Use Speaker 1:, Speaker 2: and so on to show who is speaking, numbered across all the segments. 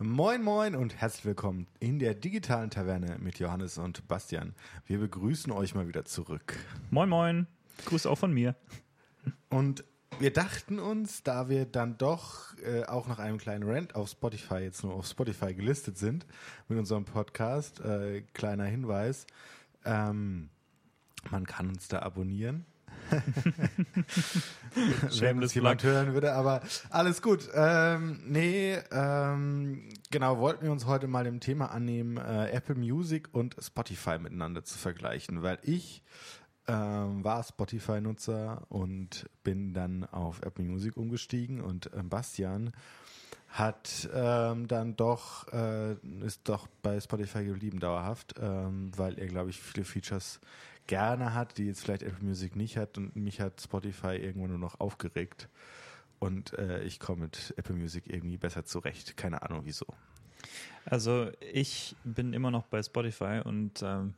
Speaker 1: Moin, moin und herzlich willkommen in der digitalen Taverne mit Johannes und Bastian. Wir begrüßen euch mal wieder zurück.
Speaker 2: Moin, moin. Gruß auch von mir.
Speaker 1: Und wir dachten uns, da wir dann doch äh, auch nach einem kleinen Rant auf Spotify, jetzt nur auf Spotify gelistet sind mit unserem Podcast, äh, kleiner Hinweis, ähm, man kann uns da abonnieren. Wenn uns jemand hören würde, aber alles gut. Ähm, nee, ähm, genau, wollten wir uns heute mal dem Thema annehmen, äh, Apple Music und Spotify miteinander zu vergleichen, weil ich ähm, war Spotify-Nutzer und bin dann auf Apple Music umgestiegen und ähm, Bastian hat ähm, dann doch äh, ist doch bei Spotify geblieben dauerhaft, ähm, weil er glaube ich viele Features gerne hat, die jetzt vielleicht Apple Music nicht hat und mich hat Spotify irgendwann nur noch aufgeregt und äh, ich komme mit Apple Music irgendwie besser zurecht. Keine Ahnung wieso.
Speaker 2: Also ich bin immer noch bei Spotify und ähm,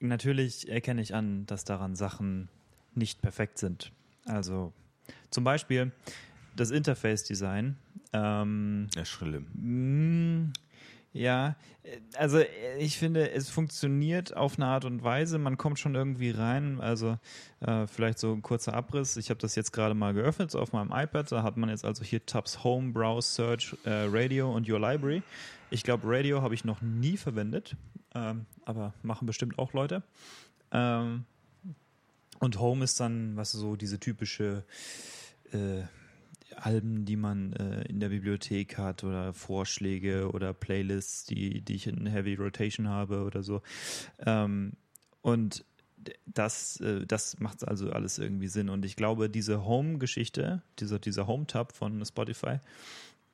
Speaker 2: natürlich erkenne ich an, dass daran Sachen nicht perfekt sind. Also zum Beispiel das Interface-Design. Ähm,
Speaker 1: ja, schlimm.
Speaker 2: Ja, also ich finde, es funktioniert auf eine Art und Weise. Man kommt schon irgendwie rein. Also äh, vielleicht so ein kurzer Abriss. Ich habe das jetzt gerade mal geöffnet so auf meinem iPad. Da hat man jetzt also hier Tabs Home, Browse, Search, äh, Radio und Your Library. Ich glaube, Radio habe ich noch nie verwendet, ähm, aber machen bestimmt auch Leute. Ähm, und Home ist dann, was so diese typische äh, Alben, die man äh, in der Bibliothek hat oder Vorschläge oder Playlists, die, die ich in Heavy Rotation habe oder so. Ähm, und das, äh, das macht also alles irgendwie Sinn. Und ich glaube, diese Home-Geschichte, dieser, dieser Home-Tab von Spotify,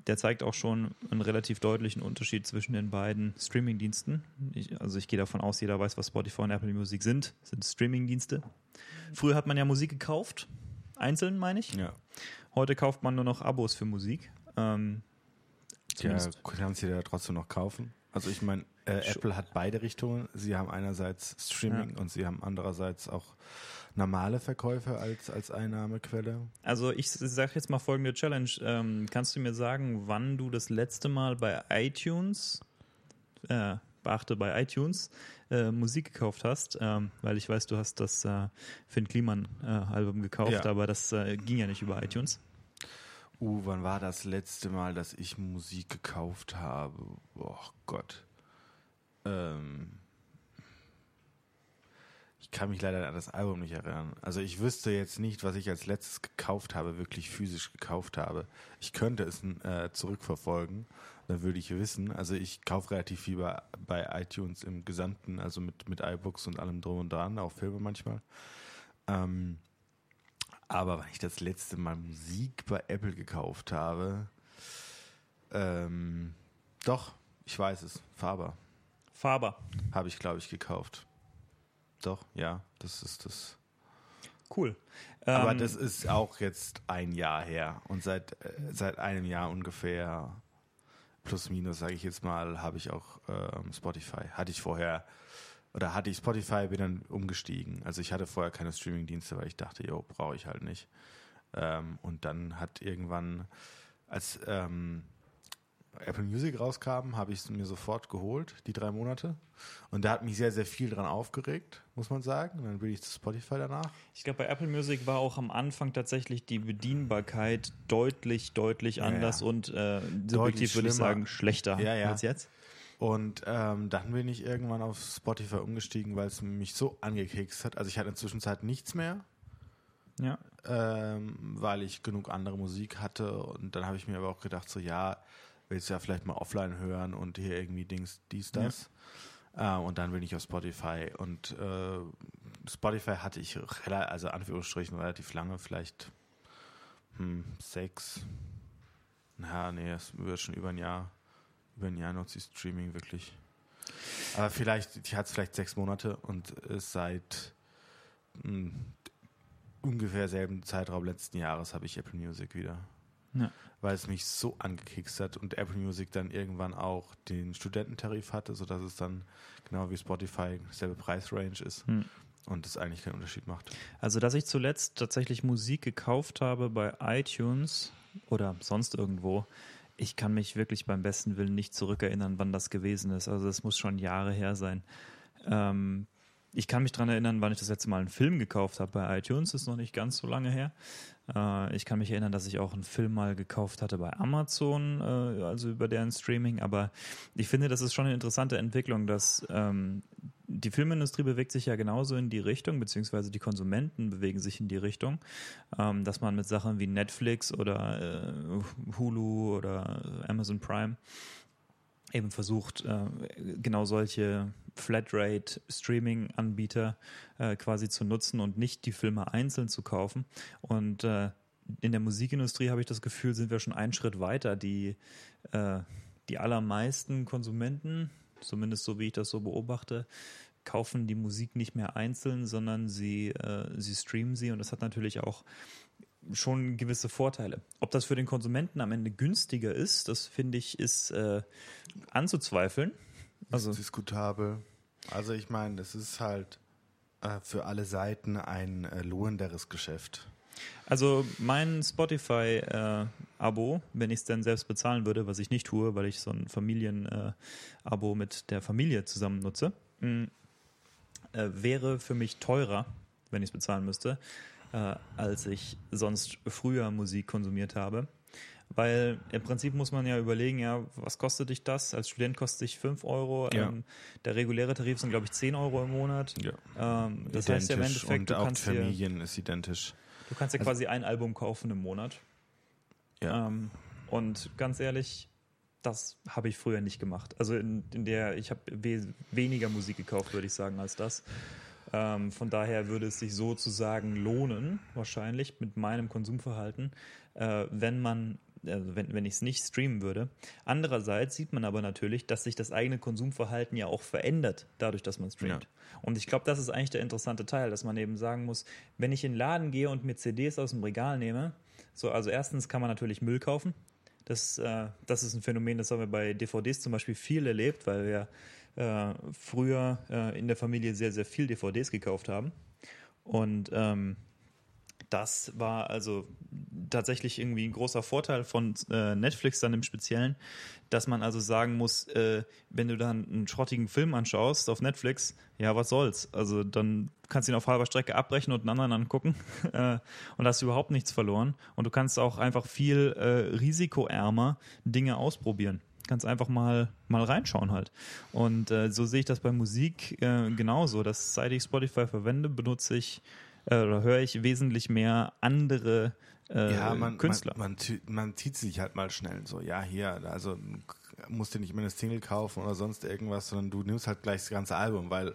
Speaker 2: der zeigt auch schon einen relativ deutlichen Unterschied zwischen den beiden Streaming-Diensten. also ich gehe davon aus, jeder weiß, was Spotify und Apple Music sind. Das sind Streaming-Dienste. Früher hat man ja Musik gekauft, einzeln meine ich.
Speaker 1: Ja.
Speaker 2: Heute kauft man nur noch Abos für Musik. Ähm,
Speaker 1: ja, kannst du dir ja trotzdem noch kaufen. Also ich meine, äh, Apple hat beide Richtungen. Sie haben einerseits Streaming ja. und sie haben andererseits auch normale Verkäufe als, als Einnahmequelle.
Speaker 2: Also ich sage jetzt mal folgende Challenge. Ähm, kannst du mir sagen, wann du das letzte Mal bei iTunes, äh, beachte bei iTunes, äh, Musik gekauft hast? Ähm, weil ich weiß, du hast das äh, Finn Kliman äh, Album gekauft, ja. aber das äh, ging ja nicht über iTunes.
Speaker 1: Uh, wann war das letzte Mal, dass ich Musik gekauft habe? Oh Gott. Ähm, ich kann mich leider an das Album nicht erinnern. Also ich wüsste jetzt nicht, was ich als letztes gekauft habe, wirklich physisch gekauft habe. Ich könnte es äh, zurückverfolgen, dann würde ich wissen. Also ich kaufe relativ viel bei, bei iTunes im Gesamten, also mit, mit iBooks und allem drum und dran, auch Filme manchmal. Ähm, aber wenn ich das letzte Mal Musik bei Apple gekauft habe, ähm, doch, ich weiß es, Faber.
Speaker 2: Faber.
Speaker 1: Habe ich, glaube ich, gekauft. Doch, ja, das ist das.
Speaker 2: Cool.
Speaker 1: Aber ähm, das ist auch jetzt ein Jahr her. Und seit, äh, seit einem Jahr ungefähr, plus minus, sage ich jetzt mal, habe ich auch ähm, Spotify. Hatte ich vorher, oder hatte ich Spotify, bin dann umgestiegen. Also ich hatte vorher keine Streamingdienste, weil ich dachte, jo, brauche ich halt nicht. Ähm, und dann hat irgendwann, als ähm, Apple Music rauskam, habe ich es mir sofort geholt, die drei Monate. Und da hat mich sehr, sehr viel dran aufgeregt, muss man sagen. Und dann bin ich zu Spotify danach.
Speaker 2: Ich glaube, bei Apple Music war auch am Anfang tatsächlich die Bedienbarkeit deutlich, deutlich anders ja, ja. und äh, subjektiv würde ich sagen schlechter
Speaker 1: ja,
Speaker 2: als jetzt.
Speaker 1: Und ähm, dann bin ich irgendwann auf Spotify umgestiegen, weil es mich so angekekst hat. Also ich hatte in der Zwischenzeit nichts mehr.
Speaker 2: Ja.
Speaker 1: Ähm, weil ich genug andere Musik hatte. Und dann habe ich mir aber auch gedacht, so ja, willst ja vielleicht mal offline hören und hier irgendwie Dings, dies, das. Ja. Äh, und dann bin ich auf Spotify. Und äh, Spotify hatte ich, also Anführungsstrichen, relativ lange, vielleicht hm, sechs. Na, nee, es wird schon über ein Jahr. Über ein Jahr nutze ich Streaming wirklich. Aber vielleicht, ich hatte es vielleicht sechs Monate und es seit mh, hm, ungefähr selben Zeitraum letzten Jahres habe ich Apple Music wieder. Ja. Weil es mich so angekickt hat und Apple Music dann irgendwann auch den Studententarif hatte, sodass es dann genau wie Spotify selbe Preisrange ist. Hm. Und es eigentlich keinen Unterschied macht.
Speaker 2: Also, dass ich zuletzt tatsächlich Musik gekauft habe bei iTunes oder sonst irgendwo, Ich kann mich wirklich beim besten Willen nicht zurückerinnern, wann das gewesen ist. Also es muss schon Jahre her sein. Ähm, ich kann mich daran erinnern, wann ich das letzte Mal einen Film gekauft habe bei iTunes, ist noch nicht ganz so lange her. Äh, ich kann mich erinnern, dass ich auch einen Film mal gekauft hatte bei Amazon, äh, also über deren Streaming. Aber ich finde, das ist schon eine interessante Entwicklung, dass ähm, die Filmindustrie bewegt sich ja genauso in die Richtung, beziehungsweise die Konsumenten bewegen sich in die Richtung, ähm, dass man mit Sachen wie Netflix oder äh, Hulu oder Amazon Prime eben versucht, genau solche Flatrate-Streaming-Anbieter äh, quasi zu nutzen und nicht die Filme einzeln zu kaufen. Und äh, in der Musikindustrie habe ich das Gefühl, sind wir schon einen Schritt weiter. Die, äh, die allermeisten Konsumenten, zumindest so wie ich das so beobachte, kaufen die Musik nicht mehr einzeln, sondern sie, äh, sie streamen sie und das hat natürlich auch schon gewisse Vorteile. Ob das für den Konsumenten am Ende günstiger ist, das finde ich, ist äh, anzuzweifeln.
Speaker 1: Also ist diskutabel. Also ich meine, das ist halt äh, für alle Seiten ein äh, lohnenderes Geschäft.
Speaker 2: Also mein Spotify-Abo, äh, wenn ich es denn selbst bezahlen würde, was ich nicht tue, weil ich so ein Familien-Abo mit der Familie zusammen nutze, mh, äh, wäre für mich teurer, wenn ich es bezahlen müsste, äh, als ich sonst früher Musik konsumiert habe. Weil im Prinzip muss man ja überlegen, ja, was kostet dich das? Als Student kostet dich 5 Euro. Ja. Ähm, der reguläre Tarif sind, glaube ich, 10 Euro im Monat. Ja. Ähm, das identisch heißt ja im Endeffekt,
Speaker 1: und du auch kannst Familien dir, ist identisch.
Speaker 2: Du kannst ja also, quasi ein Album kaufen im Monat. Ja. Ähm, und ganz ehrlich, das habe ich früher nicht gemacht. Also in, in der, ich habe we weniger Musik gekauft, würde ich sagen, als das. Ähm, von daher würde es sich sozusagen lohnen, wahrscheinlich mit meinem Konsumverhalten, äh, wenn man also wenn, wenn ich es nicht streamen würde. Andererseits sieht man aber natürlich, dass sich das eigene Konsumverhalten ja auch verändert, dadurch, dass man streamt. Ja. Und ich glaube, das ist eigentlich der interessante Teil, dass man eben sagen muss, wenn ich in den Laden gehe und mir CDs aus dem Regal nehme, so, also erstens kann man natürlich Müll kaufen. Das, äh, das ist ein Phänomen, das haben wir bei DVDs zum Beispiel viel erlebt, weil wir äh, früher äh, in der Familie sehr, sehr viel DVDs gekauft haben. Und ähm, das war also tatsächlich irgendwie ein großer Vorteil von äh, Netflix dann im Speziellen, dass man also sagen muss, äh, wenn du dann einen schrottigen Film anschaust auf Netflix, ja, was soll's? Also dann kannst du ihn auf halber Strecke abbrechen und einen anderen angucken äh, und hast überhaupt nichts verloren. Und du kannst auch einfach viel äh, risikoärmer Dinge ausprobieren ganz einfach mal, mal reinschauen halt. Und äh, so sehe ich das bei Musik äh, genauso, dass seit ich Spotify verwende, benutze ich äh, oder höre ich wesentlich mehr andere äh, ja, man, Künstler.
Speaker 1: Man, man, man, zieht sich halt mal schnell so, ja, hier, also musst du nicht mehr eine Single kaufen oder sonst irgendwas, sondern du nimmst halt gleich das ganze Album, weil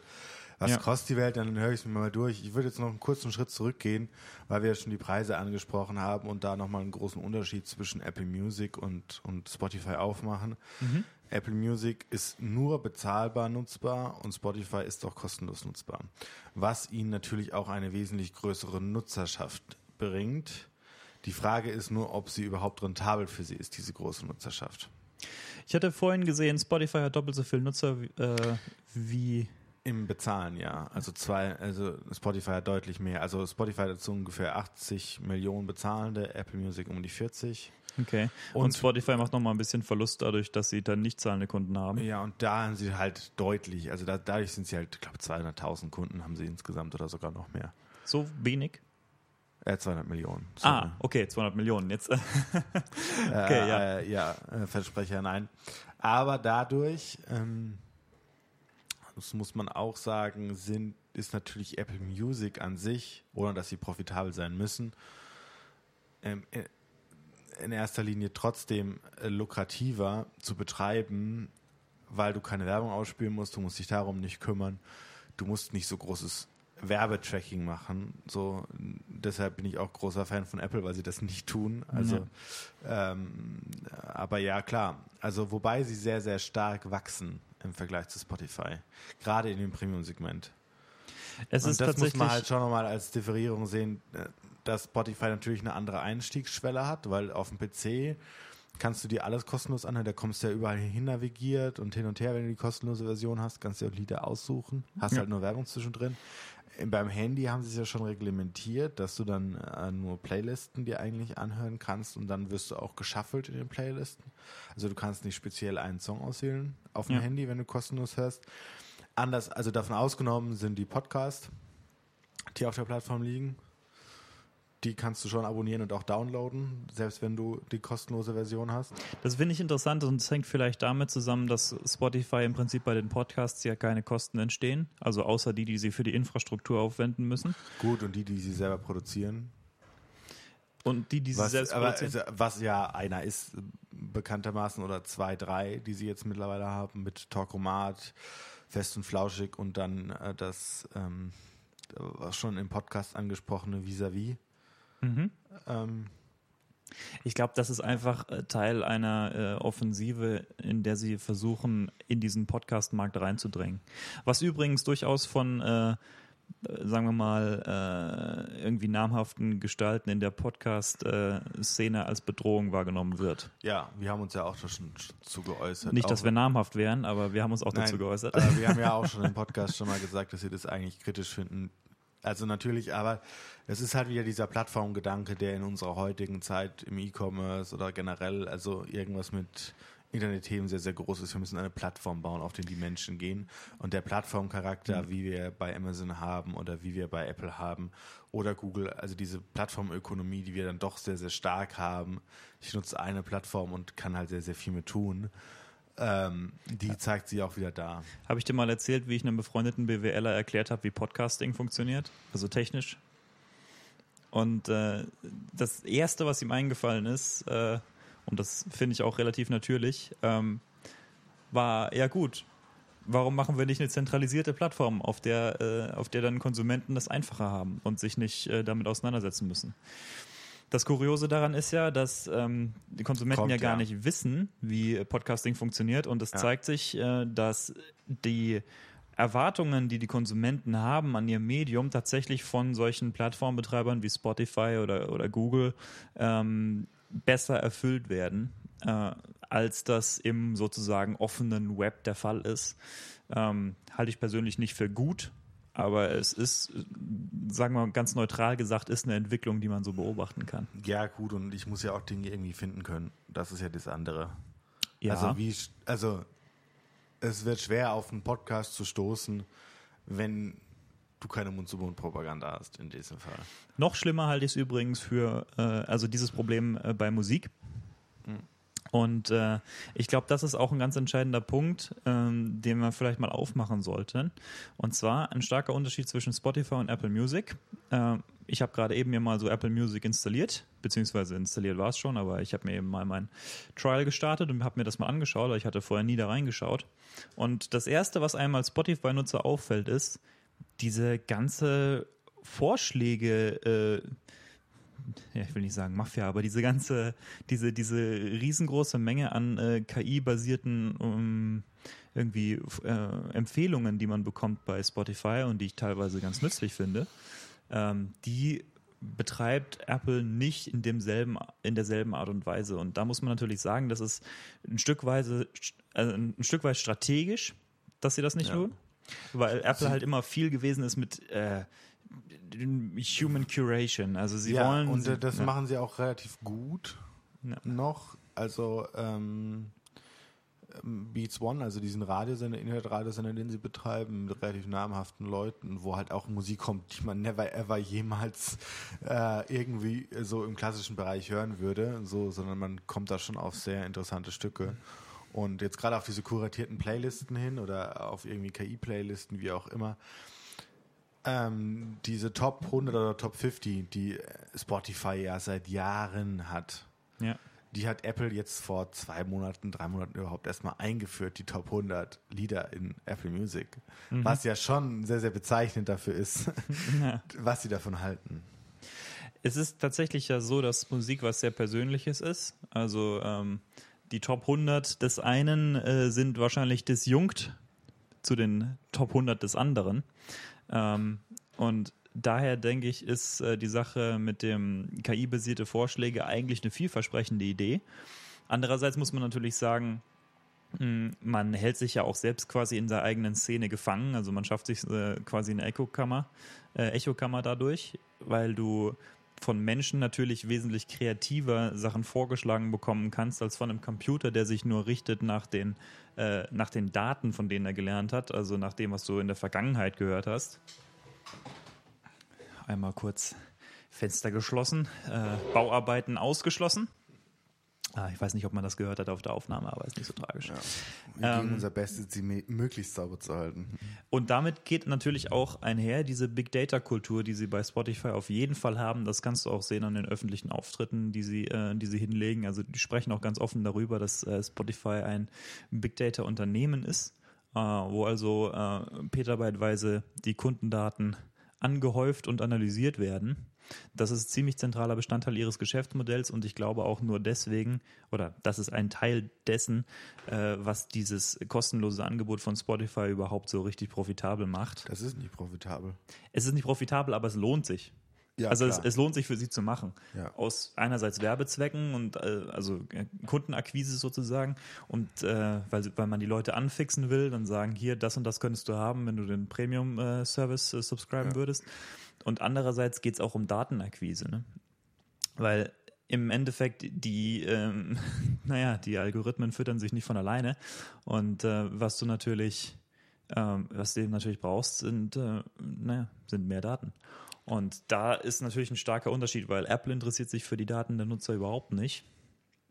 Speaker 1: was ja. kostet die Welt, dann höre ich es mir mal durch. Ich würde jetzt noch einen kurzen Schritt zurückgehen, weil wir ja schon die Preise angesprochen haben und da nochmal einen großen Unterschied zwischen Apple Music und, und Spotify aufmachen. Mhm. Apple Music ist nur bezahlbar nutzbar und Spotify ist auch kostenlos nutzbar. Was ihnen natürlich auch eine wesentlich größere Nutzerschaft bringt. Die Frage ist nur, ob sie überhaupt rentabel für sie ist, diese große Nutzerschaft.
Speaker 2: Ich hatte vorhin gesehen, Spotify hat doppelt so viele Nutzer äh, wie
Speaker 1: im Bezahlen, ja. Also zwei, also Spotify hat deutlich mehr. Also Spotify hat so ungefähr 80 Millionen Bezahlende, Apple Music um die 40.
Speaker 2: Okay. Und, und Spotify macht nochmal ein bisschen Verlust dadurch, dass sie dann nicht zahlende Kunden haben.
Speaker 1: Ja, und da haben sie halt deutlich, also da, dadurch sind sie halt, ich glaube, 200.000 Kunden haben sie insgesamt oder sogar noch mehr.
Speaker 2: So wenig?
Speaker 1: Äh, 200 Millionen.
Speaker 2: Sorry. Ah, okay, 200 Millionen jetzt.
Speaker 1: okay, äh, ja. Äh, ja, äh, Versprecher, nein. Aber dadurch, ähm, das muss man auch sagen, sind, ist natürlich Apple Music an sich, ohne dass sie profitabel sein müssen, ähm, äh, in erster Linie trotzdem äh, lukrativer zu betreiben, weil du keine Werbung ausspielen musst, du musst dich darum nicht kümmern, du musst nicht so großes Werbetracking machen. So, deshalb bin ich auch großer Fan von Apple, weil sie das nicht tun. Also, ja. ähm, aber ja, klar. Also, wobei sie sehr, sehr stark wachsen im Vergleich zu Spotify. Gerade in dem Premium-Segment. Es und ist das muss man halt schon nochmal als Differierung sehen, äh, dass Spotify natürlich eine andere Einstiegsschwelle hat, weil auf dem PC kannst du dir alles kostenlos anhören, da kommst du ja überall hin navigiert und hin und her, wenn du die kostenlose Version hast, kannst du dir auch Lieder aussuchen, hast ja. halt nur Werbung zwischendrin. beim Handy haben sie es ja schon reglementiert, dass du dann äh, nur Playlisten dir eigentlich anhören kannst und dann wirst du auch geschaffelt in den Playlisten. Also du kannst nicht speziell einen Song auswählen auf dem
Speaker 2: Ja.
Speaker 1: Handy, wenn du kostenlos hörst. Anders, also davon ausgenommen sind die Podcasts, die auf der Plattform liegen. Die kannst du schon abonnieren und auch downloaden, selbst wenn du die kostenlose Version hast.
Speaker 2: Das finde ich interessant und es hängt vielleicht damit zusammen, dass Spotify im Prinzip bei den Podcasts ja keine Kosten entstehen, also außer die, die sie für die Infrastruktur aufwenden müssen.
Speaker 1: Gut, und die, die sie selber produzieren,
Speaker 2: Und die, die sie
Speaker 1: Was,
Speaker 2: selbst produzieren.
Speaker 1: was ja einer ist, bekanntermaßen, oder zwei, drei, die sie jetzt mittlerweile haben, mit Talkomat, Fest und Flauschig und dann äh, das ähm, was schon im Podcast angesprochene Vis-a-vis.
Speaker 2: Mhm.
Speaker 1: Ähm,
Speaker 2: Ich glaube, das ist einfach äh, Teil einer äh, Offensive, in der sie versuchen, in diesen Podcast-Markt reinzudrängen. Was übrigens durchaus von, äh, äh, sagen wir mal, äh, irgendwie namhaften Gestalten in der Podcast-Szene als Bedrohung wahrgenommen wird.
Speaker 1: ja, wir haben uns ja auch schon zu geäußert.
Speaker 2: Nicht, dass wir namhaft wären, aber wir haben uns auch
Speaker 1: Nein,
Speaker 2: dazu geäußert.
Speaker 1: Wir haben ja auch schon im Podcast schon mal gesagt, dass wir das eigentlich kritisch finden. Also natürlich, aber es ist halt wieder dieser Plattformgedanke, der in unserer heutigen Zeit im E-Commerce oder generell, also irgendwas mit Internetthemen sehr, sehr groß ist. Wir müssen eine Plattform bauen, auf die die Menschen gehen. Und der Plattformcharakter, wie wir bei Amazon haben oder wie wir bei Apple haben oder Google, also diese Plattformökonomie, die wir dann doch sehr, sehr stark haben. Ich nutze eine Plattform und kann halt sehr, sehr viel mit tun. Ähm, die zeigt sie auch wieder da.
Speaker 2: Habe ich dir mal erzählt, wie ich einem befreundeten BWLer erklärt habe, wie Podcasting funktioniert? Also technisch. Und äh, das Erste, was ihm eingefallen ist, äh, und das finde ich auch relativ natürlich, ähm, war, ja gut, warum machen wir nicht eine zentralisierte Plattform, auf der, äh, auf der dann Konsumenten das einfacher haben und sich nicht äh, damit auseinandersetzen müssen? Das Kuriose daran ist ja, dass ähm, die Konsumenten
Speaker 1: Kommt,
Speaker 2: ja gar
Speaker 1: ja.
Speaker 2: nicht wissen, wie Podcasting funktioniert und es
Speaker 1: Ja.
Speaker 2: zeigt sich, äh, dass die Erwartungen, die die Konsumenten haben an ihr Medium, tatsächlich von solchen Plattformbetreibern wie Spotify oder, oder Google ähm, besser erfüllt werden, äh, als das im sozusagen offenen Web der Fall ist. Ähm, halte ich persönlich nicht für gut, aber es ist, sagen wir mal ganz neutral gesagt, ist eine Entwicklung, die man so beobachten kann.
Speaker 1: Ja, gut, und ich muss ja auch Dinge irgendwie finden können. Das ist ja das andere.
Speaker 2: Ja.
Speaker 1: Also, wie, also, es wird schwer, auf einen Podcast zu stoßen, wenn du keine Mund-zu-Mund-Propaganda hast, in diesem Fall.
Speaker 2: Noch schlimmer halte ich es übrigens für, äh, also dieses Problem äh, bei Musik. Und äh, ich glaube, das ist auch ein ganz entscheidender Punkt, ähm, den wir vielleicht mal aufmachen sollten. Und zwar ein starker Unterschied zwischen Spotify und Apple Music. Äh, ich habe gerade eben mir mal so Apple Music installiert, beziehungsweise installiert war es schon, aber ich habe mir eben mal mein Trial gestartet und habe mir das mal angeschaut, weil ich hatte vorher nie da reingeschaut. Und das Erste, was einem als Spotify-Nutzer auffällt, ist, diese ganze Vorschläge, äh, ja, ich will nicht sagen Mafia, aber diese ganze, diese, diese riesengroße Menge an äh, KI-basierten um, irgendwie äh, Empfehlungen, die man bekommt bei Spotify und die ich teilweise ganz nützlich finde, ähm, die betreibt Apple nicht in demselben, in derselben Art und Weise. Und da muss man natürlich sagen, das ist ein Stück weise, also ein Stück weit strategisch, dass sie das nicht
Speaker 1: Ja.
Speaker 2: tun. Weil Apple halt immer viel gewesen ist mit äh, Human Curation. Also sie
Speaker 1: ja,
Speaker 2: wollen.
Speaker 1: und
Speaker 2: sie,
Speaker 1: das
Speaker 2: ja.
Speaker 1: machen sie auch relativ gut
Speaker 2: Ja.
Speaker 1: noch. Also, ähm, ähm, Beats One, also diesen Radiosender, Internetradiosender, den sie betreiben, mit relativ namhaften Leuten, wo halt auch Musik kommt, die man never ever jemals äh, irgendwie so im klassischen Bereich hören würde, so, sondern man kommt da schon auf sehr interessante Stücke. Und jetzt gerade auf diese kuratierten Playlisten hin oder auf irgendwie KI-Playlisten, wie auch immer, ähm, diese Top 100 oder Top 50, die Spotify ja seit Jahren hat,
Speaker 2: ja.
Speaker 1: die hat Apple jetzt vor zwei Monaten, drei Monaten überhaupt erstmal eingeführt, die Top 100 Lieder in Apple Music. Was ja schon sehr, sehr bezeichnend dafür ist,
Speaker 2: Ja.
Speaker 1: was sie davon halten.
Speaker 2: Es ist tatsächlich ja so, dass Musik was sehr Persönliches ist. Also ähm, die Top 100 des einen äh, sind wahrscheinlich disjunkt zu den Top 100 des anderen. Ähm, und daher denke ich, ist äh, die Sache mit dem KI-basierte Vorschläge eigentlich eine vielversprechende Idee. Andererseits muss man natürlich sagen, Mm, man hält sich ja auch selbst quasi in der eigenen Szene gefangen. Also man schafft sich äh, quasi eine Echokammer, äh, Echokammer dadurch, weil du von Menschen natürlich wesentlich kreativer Sachen vorgeschlagen bekommen kannst, als von einem Computer, der sich nur richtet nach den, äh, nach den Daten, von denen er gelernt hat, also nach dem, was du in der Vergangenheit gehört hast. Einmal kurz Fenster geschlossen, äh, Bauarbeiten ausgeschlossen. Ah, ich weiß nicht, ob man das gehört hat auf der Aufnahme, aber ist nicht so tragisch. Ja.
Speaker 1: Wir ähm, geben unser Bestes, sie möglichst sauber zu halten.
Speaker 2: Und damit geht natürlich auch einher diese Big Data Kultur, die sie bei Spotify auf jeden Fall haben. Das kannst du auch sehen an den öffentlichen Auftritten, die sie, äh, die sie hinlegen. Also die sprechen auch ganz offen darüber, dass äh, Spotify ein Big Data Unternehmen ist, äh, wo also äh, petabyteweise die Kundendaten angehäuft und analysiert werden das ist ziemlich zentraler Bestandteil ihres Geschäftsmodells und ich glaube auch nur deswegen, oder das ist ein Teil dessen, äh, was dieses kostenlose Angebot von Spotify überhaupt so richtig profitabel macht.
Speaker 1: Das ist nicht profitabel.
Speaker 2: Es ist nicht profitabel, aber es lohnt sich. Ja, also es, es, lohnt sich für sie zu machen. Ja. Aus einerseits Werbezwecken und äh, also äh, Kundenakquise sozusagen und äh, weil, weil man die Leute anfixen will, dann sagen, hier, das und das könntest du haben, wenn du den Premium-Service äh, subscriben ja. würdest. Und andererseits geht es auch um Datenakquise, ne? Weil im Endeffekt die, ähm, naja, die Algorithmen füttern sich nicht von alleine. Und äh, was du natürlich, ähm, was du eben natürlich brauchst, sind, äh, naja, sind mehr Daten. Und da ist natürlich ein starker Unterschied, weil Apple interessiert sich für die Daten der Nutzer überhaupt nicht.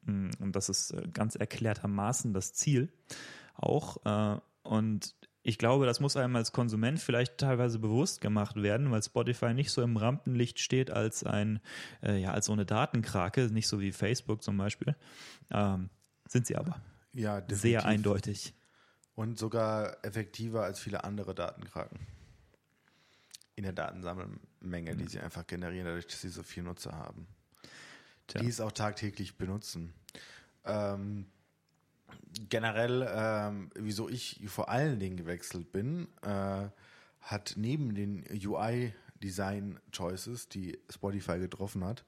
Speaker 2: Mm, und das ist äh, ganz erklärtermaßen das Ziel auch. Äh, und ich glaube, das muss einem als Konsument vielleicht teilweise bewusst gemacht werden, weil Spotify nicht so im Rampenlicht steht als ein, äh, ja, als so eine Datenkrake, nicht so wie Facebook zum Beispiel. Ähm, sind sie aber. Ja, definitiv. Sehr eindeutig.
Speaker 1: Und sogar effektiver als viele andere Datenkraken. In der Datensammelmenge, die sie einfach generieren, dadurch, dass sie so viel Nutzer haben. Tja. Die es auch tagtäglich benutzen. Ähm, generell, ähm, wieso ich vor allen Dingen gewechselt bin, äh, hat neben den UI-Design-Choices, die Spotify getroffen hat,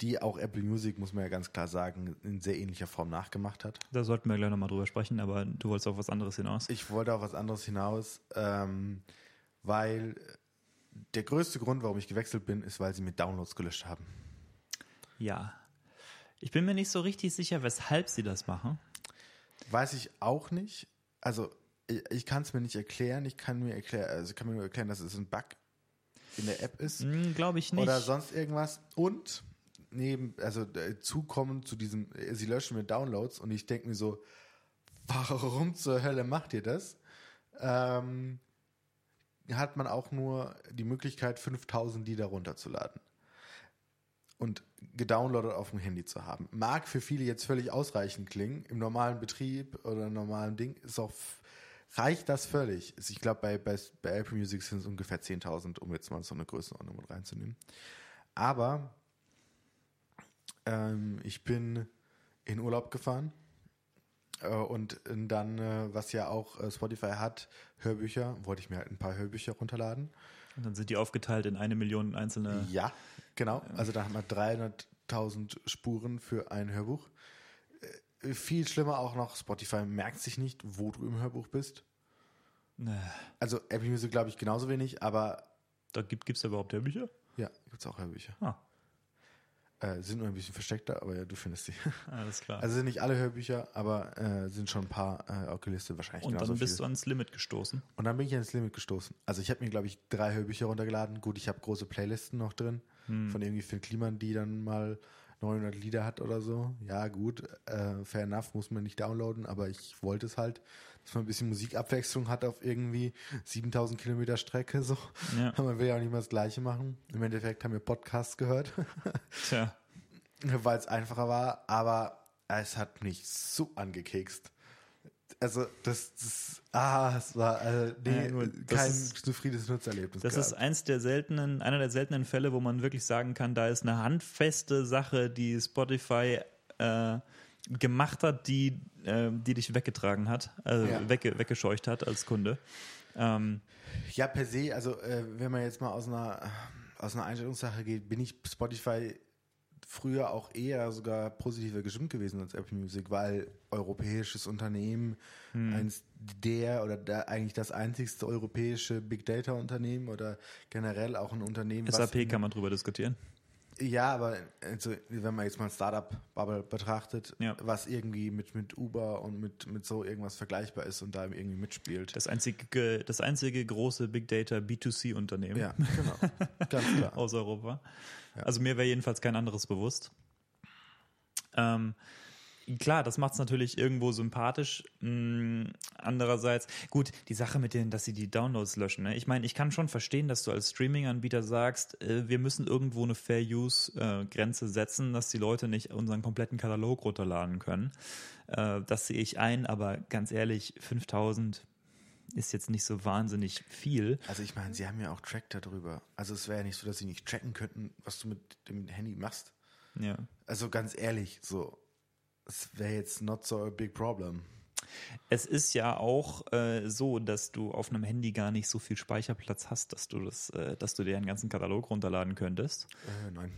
Speaker 1: die auch Apple Music, muss man ja ganz klar sagen, in sehr ähnlicher Form nachgemacht hat.
Speaker 2: Da sollten wir gleich nochmal drüber sprechen, aber du wolltest auf was anderes hinaus.
Speaker 1: Ich wollte auf was anderes hinaus, ähm, weil der größte Grund, warum ich gewechselt bin, ist, weil sie mit Downloads gelöscht haben.
Speaker 2: Ja. Ich bin mir nicht so richtig sicher, weshalb sie das machen.
Speaker 1: Weiß ich auch nicht. Also ich, ich kann es mir nicht erklären. Ich kann mir erklären, also ich kann mir nur erklären, dass es ein Bug in der App ist.
Speaker 2: Mm, Glaube ich nicht.
Speaker 1: Oder sonst irgendwas. Und neben, also äh, zukommen zu diesem, sie löschen mir Downloads und ich denke mir so, warum zur Hölle macht ihr das? Ähm, hat man auch nur die Möglichkeit, 5000 Lieder runterzuladen und gedownloadet auf dem Handy zu haben. Mag für viele jetzt völlig ausreichend klingen. Im normalen Betrieb oder normalen Ding ist auch reicht das völlig. Ich glaube, bei, bei, bei Apple Music sind es ungefähr 10.000, um jetzt mal so eine Größenordnung mit reinzunehmen. Aber ähm, ich bin in Urlaub gefahren äh, und dann, äh, was ja auch äh, Spotify hat, Hörbücher, wollte ich mir halt ein paar Hörbücher runterladen.
Speaker 2: Und dann sind die aufgeteilt in eine Million einzelne.
Speaker 1: Ja, Genau, also da haben wir 300.000 Spuren für ein Hörbuch. Äh, viel schlimmer auch noch, Spotify merkt sich nicht, wo du im Hörbuch bist. Nee. Also Apple Music glaube ich genauso wenig, aber...
Speaker 2: Da gibt es überhaupt Hörbücher?
Speaker 1: Ja, gibt es auch Hörbücher. Ah. Äh, sind nur ein bisschen versteckter, aber ja, du findest sie.
Speaker 2: Alles klar.
Speaker 1: Also sind nicht alle Hörbücher, aber äh, sind schon ein paar äh, auf Liste wahrscheinlich.
Speaker 2: Und dann bist viel. du ans Limit gestoßen.
Speaker 1: Und dann bin ich ans Limit gestoßen. Also ich habe mir, glaube ich, drei Hörbücher runtergeladen. Gut, ich habe große Playlisten noch drin hm. von irgendwie Phil Kliman, die dann mal 900 Lieder hat oder so. Ja, gut, äh, fair enough, muss man nicht downloaden, aber ich wollte es halt, dass man ein bisschen Musikabwechslung hat auf irgendwie 7000 Kilometer Strecke, so. Ja. Man will ja auch nicht mal das Gleiche machen. Im Endeffekt haben wir Podcasts gehört. Tja. Weil es einfacher war, aber es hat mich so angekekst also das, das ah, es war also, nee, ja, kein ist, zufriedenes Nutzerlebnis.
Speaker 2: Das gehabt. ist eins der seltenen, einer der seltenen Fälle, wo man wirklich sagen kann, da ist eine handfeste Sache, die Spotify äh, gemacht hat, die, äh, die dich weggetragen hat, also ja. wegge, weggescheucht hat als Kunde. Ähm,
Speaker 1: ja, per se, also äh, wenn man jetzt mal aus einer aus einer Einstellungssache geht, bin ich Spotify früher auch eher sogar positiver gestimmt gewesen als Apple Music, weil europäisches Unternehmen, hm. eins der oder der, eigentlich das einzigste europäische Big Data Unternehmen oder generell auch ein Unternehmen.
Speaker 2: SAP kann man drüber diskutieren.
Speaker 1: Ja, aber also, wenn man jetzt mal Startup-Bubble betrachtet, ja. was irgendwie mit, mit Uber und mit, mit so irgendwas vergleichbar ist und da irgendwie mitspielt.
Speaker 2: Das einzige, das einzige große Big Data B2C-Unternehmen.
Speaker 1: Ja, genau. Ganz klar.
Speaker 2: Aus Europa. Ja. Also mir wäre jedenfalls kein anderes bewusst. Ähm, klar, das macht es natürlich irgendwo sympathisch. Hm, andererseits, gut, die Sache mit denen, dass sie die Downloads löschen. Ne? Ich meine, ich kann schon verstehen, dass du als Streaming-Anbieter sagst, äh, wir müssen irgendwo eine Fair-Use-Grenze setzen, dass die Leute nicht unseren kompletten Katalog runterladen können. Äh, das sehe ich ein, aber ganz ehrlich, 5000 ist jetzt nicht so wahnsinnig viel.
Speaker 1: Also ich meine, sie haben ja auch Track darüber. Also es wäre ja nicht so, dass sie nicht tracken könnten, was du mit dem Handy machst.
Speaker 2: Ja.
Speaker 1: Also ganz ehrlich, so es wäre jetzt not so a big problem.
Speaker 2: Es ist ja auch äh, so, dass du auf einem Handy gar nicht so viel Speicherplatz hast, dass du das, äh, dass du dir einen ganzen Katalog runterladen könntest.
Speaker 1: Äh, nein.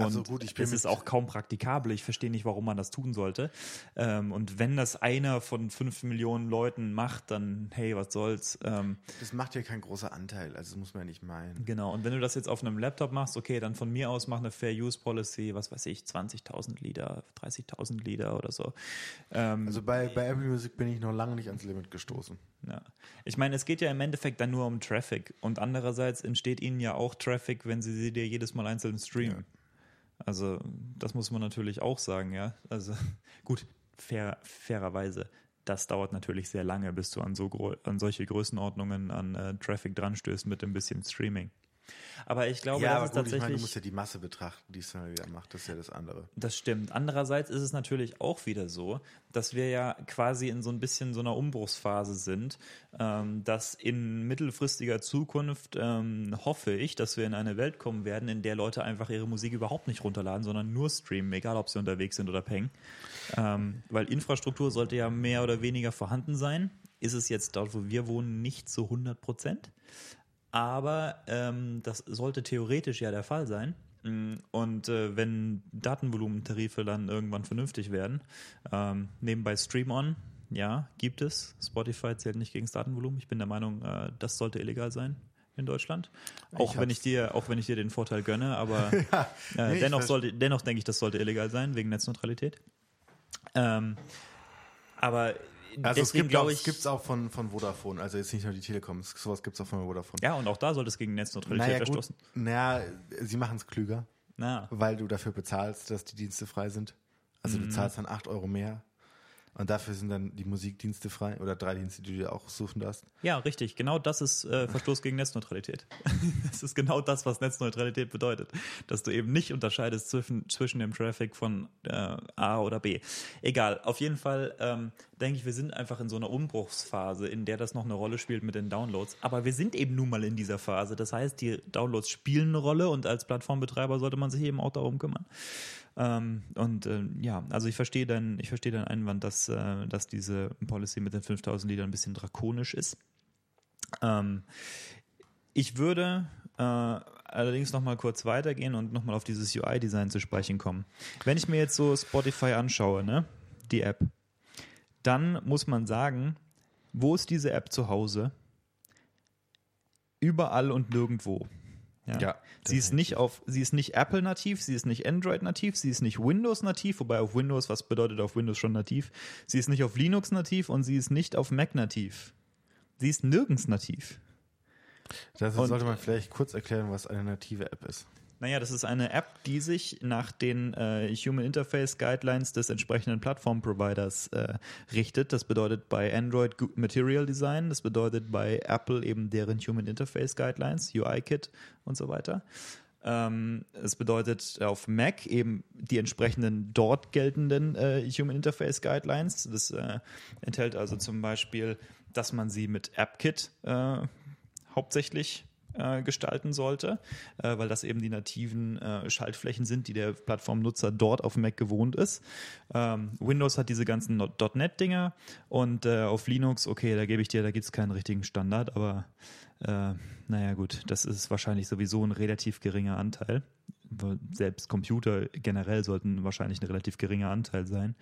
Speaker 2: Und also gut, ich bin es ist auch kaum praktikabel. Ich verstehe nicht, warum man das tun sollte. Ähm, und wenn das einer von fünf Millionen Leuten macht, dann hey, was soll's. Ähm,
Speaker 1: das macht ja kein großer Anteil, also das muss man ja nicht meinen.
Speaker 2: Genau, und wenn du das jetzt auf einem Laptop machst, okay, dann von mir aus mach eine Fair Use Policy, was weiß ich, 20.000 Liter, 30.000 Liter oder so.
Speaker 1: Ähm, also bei, bei Apple Music bin ich noch lange nicht ans Limit gestoßen.
Speaker 2: Ja. Ich meine, es geht ja im Endeffekt dann nur um Traffic und andererseits entsteht ihnen ja auch Traffic, wenn sie sie dir jedes Mal einzeln streamen. Ja. Also das muss man natürlich auch sagen, ja. Also gut, fair, fairerweise. Das dauert natürlich sehr lange, bis du an, so an solche Größenordnungen an äh, Traffic dran stößt mit ein bisschen Streaming. Aber ich glaube,
Speaker 1: ja,
Speaker 2: das ist
Speaker 1: gut,
Speaker 2: tatsächlich. Ich
Speaker 1: meine, du musst ja die Masse betrachten, die es dann wieder macht. Das ist ja das andere.
Speaker 2: Das stimmt. Andererseits ist es natürlich auch wieder so, dass wir ja quasi in so ein bisschen so einer Umbruchsphase sind, ähm, dass in mittelfristiger Zukunft ähm, hoffe ich, dass wir in eine Welt kommen werden, in der Leute einfach ihre Musik überhaupt nicht runterladen, sondern nur streamen, egal ob sie unterwegs sind oder peng. Ähm, weil Infrastruktur sollte ja mehr oder weniger vorhanden sein. Ist es jetzt dort, wo wir wohnen, nicht zu 100 Prozent. Aber ähm, das sollte theoretisch ja der Fall sein. Mm, und äh, wenn Datenvolumentarife dann irgendwann vernünftig werden, ähm, nebenbei Stream On, ja, gibt es. Spotify zählt nicht gegen das Datenvolumen. Ich bin der Meinung, äh, das sollte illegal sein in Deutschland. Auch ich wenn ich dir, auch wenn ich dir den Vorteil gönne, aber ja, äh, nee, dennoch sollte, dennoch denke ich, das sollte illegal sein wegen Netzneutralität. Ähm, aber
Speaker 1: also es gibt auch, es gibt's auch von, von Vodafone, also jetzt nicht nur die Telekom, sowas gibt es auch von Vodafone.
Speaker 2: Ja, und auch da sollte es gegen Netzneutralität naja, verstoßen.
Speaker 1: Naja, sie machen es klüger, Na. weil du dafür bezahlst, dass die Dienste frei sind. Also mhm. du zahlst dann 8 Euro mehr und dafür sind dann die Musikdienste frei oder drei Dienste, die du dir auch suchen darfst.
Speaker 2: Ja, richtig. Genau das ist äh, Verstoß gegen Netzneutralität. das ist genau das, was Netzneutralität bedeutet. Dass du eben nicht unterscheidest zwischen, zwischen dem Traffic von äh, A oder B. Egal. Auf jeden Fall ähm, denke ich, wir sind einfach in so einer Umbruchsphase, in der das noch eine Rolle spielt mit den Downloads. Aber wir sind eben nun mal in dieser Phase. Das heißt, die Downloads spielen eine Rolle und als Plattformbetreiber sollte man sich eben auch darum kümmern. Ähm, und äh, ja, also ich verstehe deinen, ich verstehe deinen Einwand, dass, äh, dass diese Policy mit den 5000 Liedern ein bisschen drakonisch ist. Ähm, ich würde äh, allerdings noch mal kurz weitergehen und noch mal auf dieses UI-Design zu sprechen kommen. Wenn ich mir jetzt so Spotify anschaue, ne, die App, dann muss man sagen, wo ist diese App zu Hause? Überall und nirgendwo. Ja. ja sie ist nicht auf, sie ist nicht Apple nativ, sie ist nicht Android nativ, sie ist nicht Windows nativ, wobei auf Windows, was bedeutet auf Windows schon nativ? Sie ist nicht auf Linux nativ und sie ist nicht auf Mac nativ. Sie ist nirgends nativ.
Speaker 1: Das sollte man vielleicht kurz erklären, was eine native App ist.
Speaker 2: Naja, das ist eine App, die sich nach den äh, Human Interface Guidelines des entsprechenden Plattformproviders äh, richtet. Das bedeutet bei Android Material Design, das bedeutet bei Apple eben deren Human Interface Guidelines, UI-Kit und so weiter. Ähm, es bedeutet auf Mac eben die entsprechenden dort geltenden äh, Human Interface Guidelines. Das äh, enthält also zum Beispiel, dass man sie mit AppKit äh, hauptsächlich äh, gestalten sollte, äh, weil das eben die nativen äh, Schaltflächen sind, die der Plattformnutzer dort auf Mac gewohnt ist. Ähm, Windows hat diese ganzen .NET-Dinger und äh, auf Linux, okay, da gebe ich dir, da gibt es keinen richtigen Standard, aber äh, naja gut, das ist wahrscheinlich sowieso ein relativ geringer Anteil. selbst Computer generell sollten wahrscheinlich ein relativ geringer Anteil sein.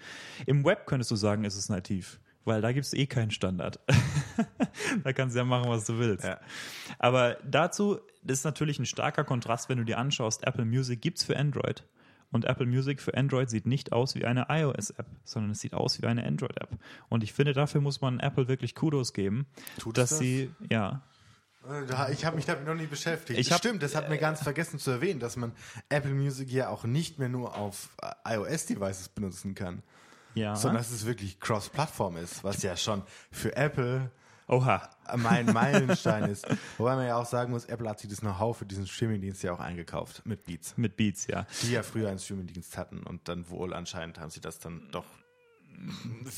Speaker 2: Im Web könntest du sagen, ist es nativ, weil da gibt es eh keinen Standard. da kannst du ja machen, was du willst.
Speaker 1: Ja.
Speaker 2: Aber dazu ist natürlich ein starker Kontrast, wenn du dir anschaust, Apple Music gibt es für Android. Und Apple Music für Android sieht nicht aus wie eine iOS-App, sondern es sieht aus wie eine Android-App. Und ich finde, dafür muss man Apple wirklich Kudos geben,
Speaker 1: Tut
Speaker 2: dass
Speaker 1: es das?
Speaker 2: sie, ja,
Speaker 1: Ich habe mich damit noch nie beschäftigt.
Speaker 2: Ich hab-
Speaker 1: Stimmt, das hat mir ganz vergessen zu erwähnen, dass man Apple Music ja auch nicht mehr nur auf iOS-Devices benutzen kann,
Speaker 2: ja.
Speaker 1: sondern dass es wirklich Cross-Plattform ist, was ja schon für Apple
Speaker 2: Oha.
Speaker 1: mein Meilenstein ist. Wobei man ja auch sagen muss, Apple hat sich das Know-how für diesen Streamingdienst ja auch eingekauft mit Beats,
Speaker 2: Mit Beats, ja.
Speaker 1: die ja früher einen Streamingdienst hatten und dann wohl anscheinend haben sie das dann doch,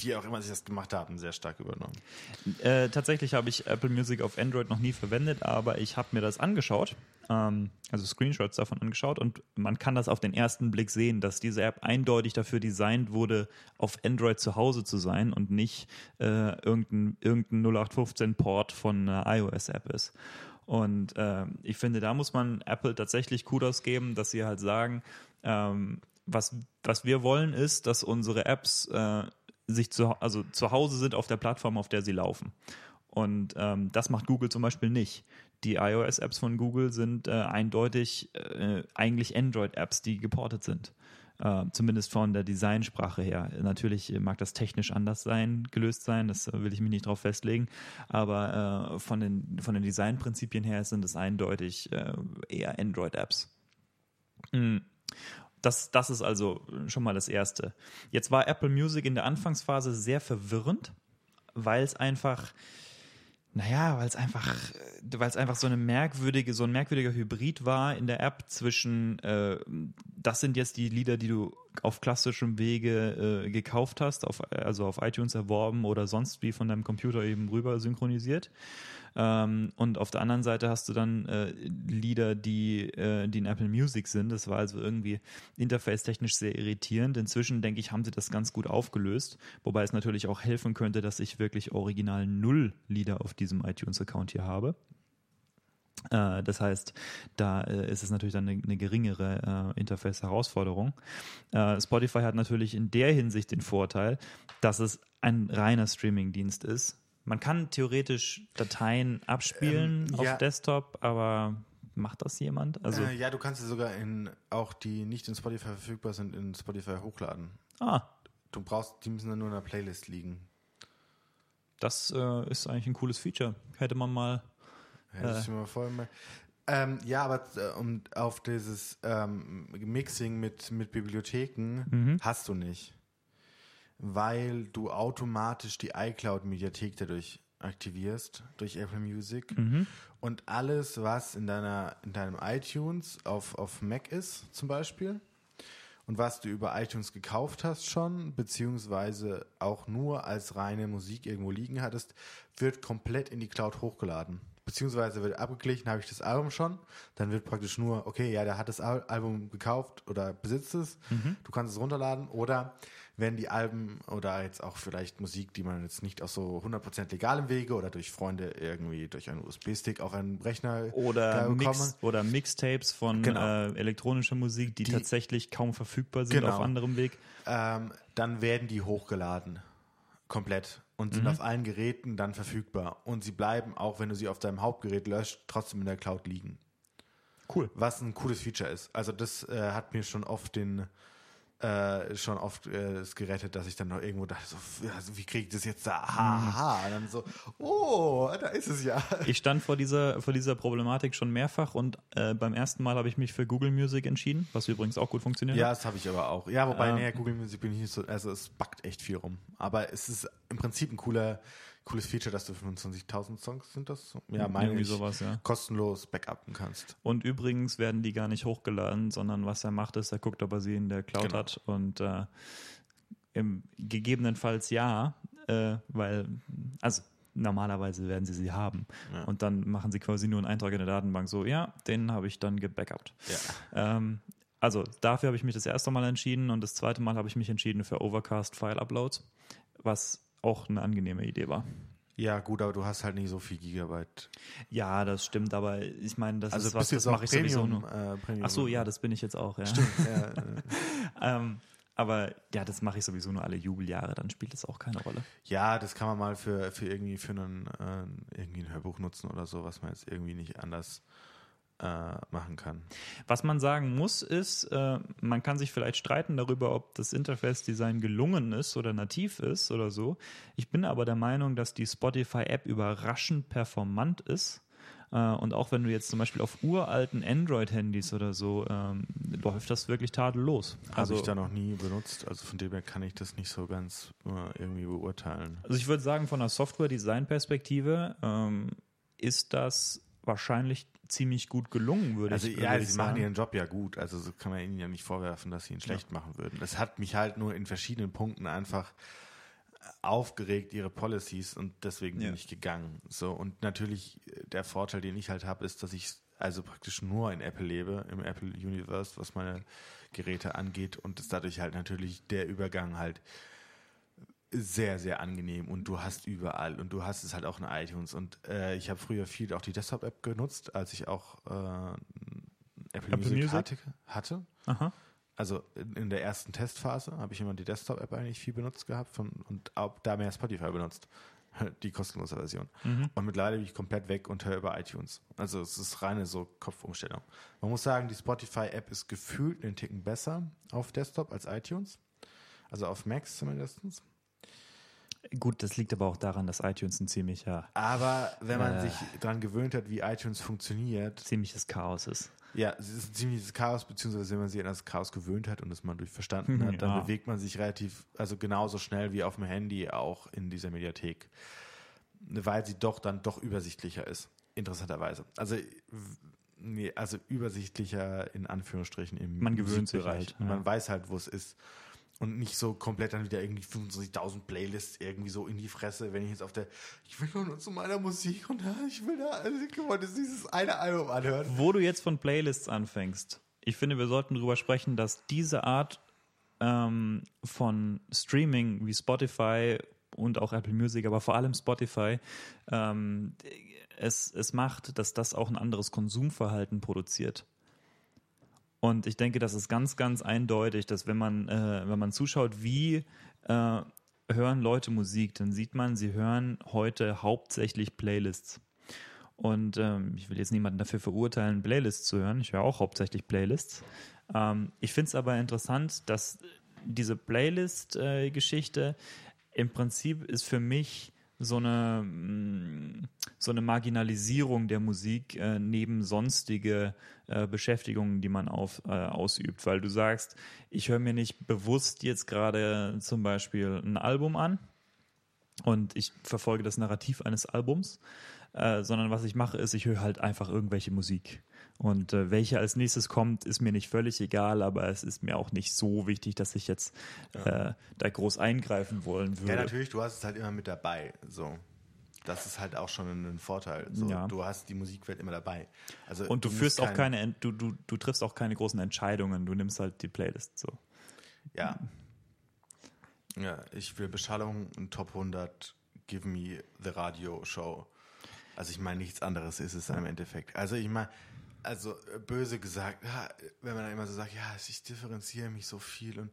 Speaker 1: wie auch immer sie das gemacht haben, sehr stark übernommen.
Speaker 2: Äh, tatsächlich habe ich Apple Music auf Android noch nie verwendet, aber ich habe mir das angeschaut, ähm, also Screenshots davon angeschaut und man kann das auf den ersten Blick sehen, dass diese App eindeutig dafür designt wurde, auf Android zu Hause zu sein und nicht äh, irgendein, irgendein 0815-Port von einer iOS-App ist. Und äh, ich finde, da muss man Apple tatsächlich Kudos geben, dass sie halt sagen, ähm, was, was wir wollen ist, dass unsere Apps äh, sich zu, also zu Hause sind auf der Plattform, auf der sie laufen. Und ähm, das macht Google zum Beispiel nicht. Die iOS-Apps von Google sind äh, eindeutig äh, eigentlich Android-Apps, die geportet sind. Äh, zumindest von der Designsprache her. Natürlich mag das technisch anders sein, gelöst sein, das äh, will ich mich nicht drauf festlegen. Aber äh, von, den, von den Designprinzipien her sind es eindeutig äh, eher Android-Apps. Mm. Das, das ist also schon mal das Erste. Jetzt war Apple Music in der Anfangsphase sehr verwirrend, weil es einfach, naja, weil es einfach, weil es einfach so eine merkwürdige, so ein merkwürdiger Hybrid war in der App zwischen, äh, das sind jetzt die Lieder, die du auf klassischem Wege äh, gekauft hast, auf, also auf iTunes erworben oder sonst wie von deinem Computer eben rüber synchronisiert. Ähm, und auf der anderen Seite hast du dann äh, Lieder, die, äh, die in Apple Music sind. Das war also irgendwie interface-technisch sehr irritierend. Inzwischen, denke ich, haben sie das ganz gut aufgelöst. Wobei es natürlich auch helfen könnte, dass ich wirklich original null Lieder auf diesem iTunes-Account hier habe. Äh, Das heißt, da äh, ist es natürlich dann eine, eine geringere äh, Interface-Herausforderung. Äh, Spotify hat natürlich in der Hinsicht den Vorteil, dass es ein reiner Streaming-Dienst ist. Man kann theoretisch Dateien abspielen
Speaker 1: Ähm,
Speaker 2: auf
Speaker 1: ja.
Speaker 2: Desktop, aber macht das jemand? Also,
Speaker 1: äh, ja, du kannst sie sogar in, auch die nicht in Spotify verfügbar sind, in Spotify hochladen.
Speaker 2: ah,
Speaker 1: Du brauchst, die müssen dann nur in der Playlist liegen.
Speaker 2: das äh, ist eigentlich ein cooles Feature. Hätte man mal.
Speaker 1: Ja, das ist mir voll mal. Ähm, ja, aber äh, um auf dieses ähm, Mixing mit, mit Bibliotheken hast du nicht. Weil du automatisch die iCloud-Mediathek dadurch aktivierst, durch Apple Music. Und alles, was in deiner, in deinem iTunes auf, auf Mac ist, zum Beispiel, und was du über iTunes gekauft hast schon, beziehungsweise auch nur als reine Musik irgendwo liegen hattest, wird komplett in die Cloud hochgeladen. Beziehungsweise wird abgeglichen, habe ich das Album schon, dann wird praktisch nur, okay, ja, der hat das Al Album gekauft oder besitzt es, du kannst es runterladen. Oder wenn die Alben oder jetzt auch vielleicht Musik, die man jetzt nicht aus so 100% legalem Wege oder durch Freunde irgendwie durch einen USB-Stick auf einen Rechner
Speaker 2: Oder, Mix, oder Mixtapes von
Speaker 1: Genau.
Speaker 2: äh, elektronischer Musik, die,
Speaker 1: Die-
Speaker 2: tatsächlich kaum verfügbar sind
Speaker 1: Genau.
Speaker 2: auf anderem Weg.
Speaker 1: ähm, dann werden die hochgeladen. Komplett. Und sind auf allen Geräten dann verfügbar. Und sie bleiben, auch wenn du sie auf deinem Hauptgerät löscht, trotzdem in der Cloud liegen.
Speaker 2: Cool.
Speaker 1: Was ein cooles Feature ist. Also das äh, hat mir schon oft den äh, schon oft äh, es gerettet, dass ich dann noch irgendwo dachte, so, also wie kriege ich das jetzt da? Aha. Und dann so, oh, da ist es ja.
Speaker 2: Ich stand vor dieser, vor dieser Problematik schon mehrfach und äh, beim ersten Mal habe ich mich für Google Music entschieden, was übrigens auch gut funktioniert
Speaker 1: Ja, das habe ich aber auch. Ja, wobei,
Speaker 2: Ähm.
Speaker 1: nee, Google Music bin ich nicht so, also es backt echt viel rum. Aber es ist im Prinzip ein cooler, cooles Feature, dass du 25.000 Songs sind das? Ja, meine
Speaker 2: Irgendwie
Speaker 1: ich,
Speaker 2: sowas, ja.
Speaker 1: kostenlos backuppen kannst.
Speaker 2: Und übrigens werden die gar nicht hochgeladen, sondern was er macht, ist, er guckt, ob er sie in der Cloud
Speaker 1: Genau.
Speaker 2: hat und äh, im gegebenenfalls ja, äh, weil, also normalerweise werden sie sie haben.
Speaker 1: Ja.
Speaker 2: Und dann machen sie quasi nur einen Eintrag in der Datenbank, so, ja, den habe ich dann gebackupt.
Speaker 1: Ja.
Speaker 2: Ähm, also dafür habe ich mich das erste Mal entschieden und das zweite Mal habe ich mich entschieden für Overcast File Uploads, was auch eine angenehme Idee war.
Speaker 1: Ja, gut, aber du hast halt nicht so viel Gigabyte.
Speaker 2: Ja, das stimmt, aber ich meine, das
Speaker 1: Also
Speaker 2: ist was, das mache ich sowieso nur.
Speaker 1: äh, Premium.
Speaker 2: Ach so, ja, das bin ich jetzt auch, ja.
Speaker 1: Stimmt. ja, äh,
Speaker 2: ähm, aber ja, das mache ich sowieso nur alle Jubeljahre, dann spielt das auch keine Rolle.
Speaker 1: ja, das kann man mal für, für irgendwie für einen, äh, irgendwie ein Hörbuch nutzen oder so, was man jetzt irgendwie nicht anders äh, machen kann.
Speaker 2: Was man sagen muss, ist, äh, man kann sich vielleicht streiten darüber, ob das Interface-Design gelungen ist oder nativ ist oder so. Ich bin aber der Meinung, dass die Spotify-App überraschend performant ist. Äh, und auch wenn du jetzt zum Beispiel auf uralten Android-Handys oder so, ähm, läuft das wirklich tadellos.
Speaker 1: Habe ich da noch nie benutzt, also von dem her kann ich das nicht so ganz äh, irgendwie beurteilen.
Speaker 2: Also ich würde sagen, von der Software-Design-Perspektive ähm, ist das wahrscheinlich ziemlich gut gelungen, würde
Speaker 1: Also
Speaker 2: ich,
Speaker 1: ja,
Speaker 2: würde
Speaker 1: sie
Speaker 2: ich
Speaker 1: machen
Speaker 2: sagen.
Speaker 1: ihren Job ja gut, also so kann man ihnen ja nicht vorwerfen, dass sie ihn schlecht machen würden. Das hat mich halt nur in verschiedenen Punkten einfach aufgeregt, ihre Policies und deswegen
Speaker 2: Ja.
Speaker 1: bin ich gegangen. So und natürlich äh, der Vorteil, den ich halt habe, ist, dass ich also praktisch nur in Apple lebe, im Apple Universe, was meine Geräte angeht und ist dadurch halt natürlich der Übergang halt sehr, sehr angenehm und du hast überall und du hast es halt auch in iTunes und äh, ich habe früher viel auch die Desktop-App genutzt, als ich auch äh, Apple,
Speaker 2: Apple
Speaker 1: Music,
Speaker 2: Music?
Speaker 1: Hatte, hatte.
Speaker 2: Aha.
Speaker 1: Also in, der ersten Testphase habe ich immer die Desktop-App eigentlich viel benutzt gehabt von, und auch da mehr Spotify benutzt. Die kostenlose Version.
Speaker 2: Mhm.
Speaker 1: Und mittlerweile bin ich komplett weg und höre über iTunes. Also es ist reine so Kopfumstellung. Man muss sagen, die Spotify-App ist gefühlt einen Ticken besser auf Desktop als iTunes. Also auf Macs zumindest.
Speaker 2: Gut, das liegt aber auch daran, dass iTunes ein ziemlicher,
Speaker 1: Aber wenn man
Speaker 2: Äh.
Speaker 1: sich daran gewöhnt hat, wie iTunes funktioniert,
Speaker 2: ziemliches Chaos ist.
Speaker 1: ja, es ist ein ziemliches Chaos, beziehungsweise wenn man sich an das Chaos gewöhnt hat und es mal durch verstanden hat, dann
Speaker 2: Ja.
Speaker 1: bewegt man sich relativ, also genauso schnell wie auf dem Handy auch in dieser Mediathek. Weil sie doch dann doch übersichtlicher ist, interessanterweise. Also, nee, also übersichtlicher in Anführungsstrichen im
Speaker 2: Man gewöhnt sich halt, ja.
Speaker 1: Man weiß halt, wo es ist. Und nicht so komplett dann wieder irgendwie 25.000 Playlists irgendwie so in die Fresse, wenn ich jetzt auf der, ich will nur zu meiner Musik und ich will da, also ich wollte dieses eine Album anhören.
Speaker 2: Wo du jetzt von Playlists anfängst, ich finde, wir sollten darüber sprechen, dass diese Art ähm, von Streaming wie Spotify und auch Apple Music, aber vor allem Spotify, ähm, es, es macht, dass das auch ein anderes Konsumverhalten produziert. Und ich denke, das ist ganz, ganz eindeutig, dass wenn man, äh, wenn man zuschaut, wie äh, hören Leute Musik, dann sieht man, sie hören heute hauptsächlich Playlists. Und ähm, ich will jetzt niemanden dafür verurteilen, Playlists zu hören. Ich höre auch hauptsächlich Playlists. Ähm, ich finde es aber interessant, dass diese Playlist-Geschichte im Prinzip ist für mich so eine, mm, so eine Marginalisierung der Musik äh, neben sonstige äh, Beschäftigungen, die man auf, äh, ausübt. Weil du sagst, ich höre mir nicht bewusst jetzt gerade zum Beispiel ein Album an und ich verfolge das Narrativ eines Albums, äh, sondern was ich mache, ist, ich höre halt einfach irgendwelche Musik. Und äh, welche als nächstes kommt, ist mir nicht völlig egal, aber es ist mir auch nicht so wichtig, dass ich jetzt äh, da groß eingreifen wollen würde.
Speaker 1: Ja, natürlich, du hast es halt immer mit dabei. So. Das ist halt auch schon ein Vorteil. So,
Speaker 2: Ja.
Speaker 1: Du hast die Musikwelt immer dabei. Also,
Speaker 2: Und du,
Speaker 1: musst
Speaker 2: führst auch
Speaker 1: kein-
Speaker 2: keine, du, du, du triffst auch keine großen Entscheidungen, du nimmst halt die Playlist so.
Speaker 1: Ja. Ja, ich will Beschallung und Top 100, give me the Radio Show. Also ich meine, nichts anderes ist es im Endeffekt. Also ich meine, also äh, böse gesagt, wenn man dann immer so sagt, ja, ich differenziere mich so viel und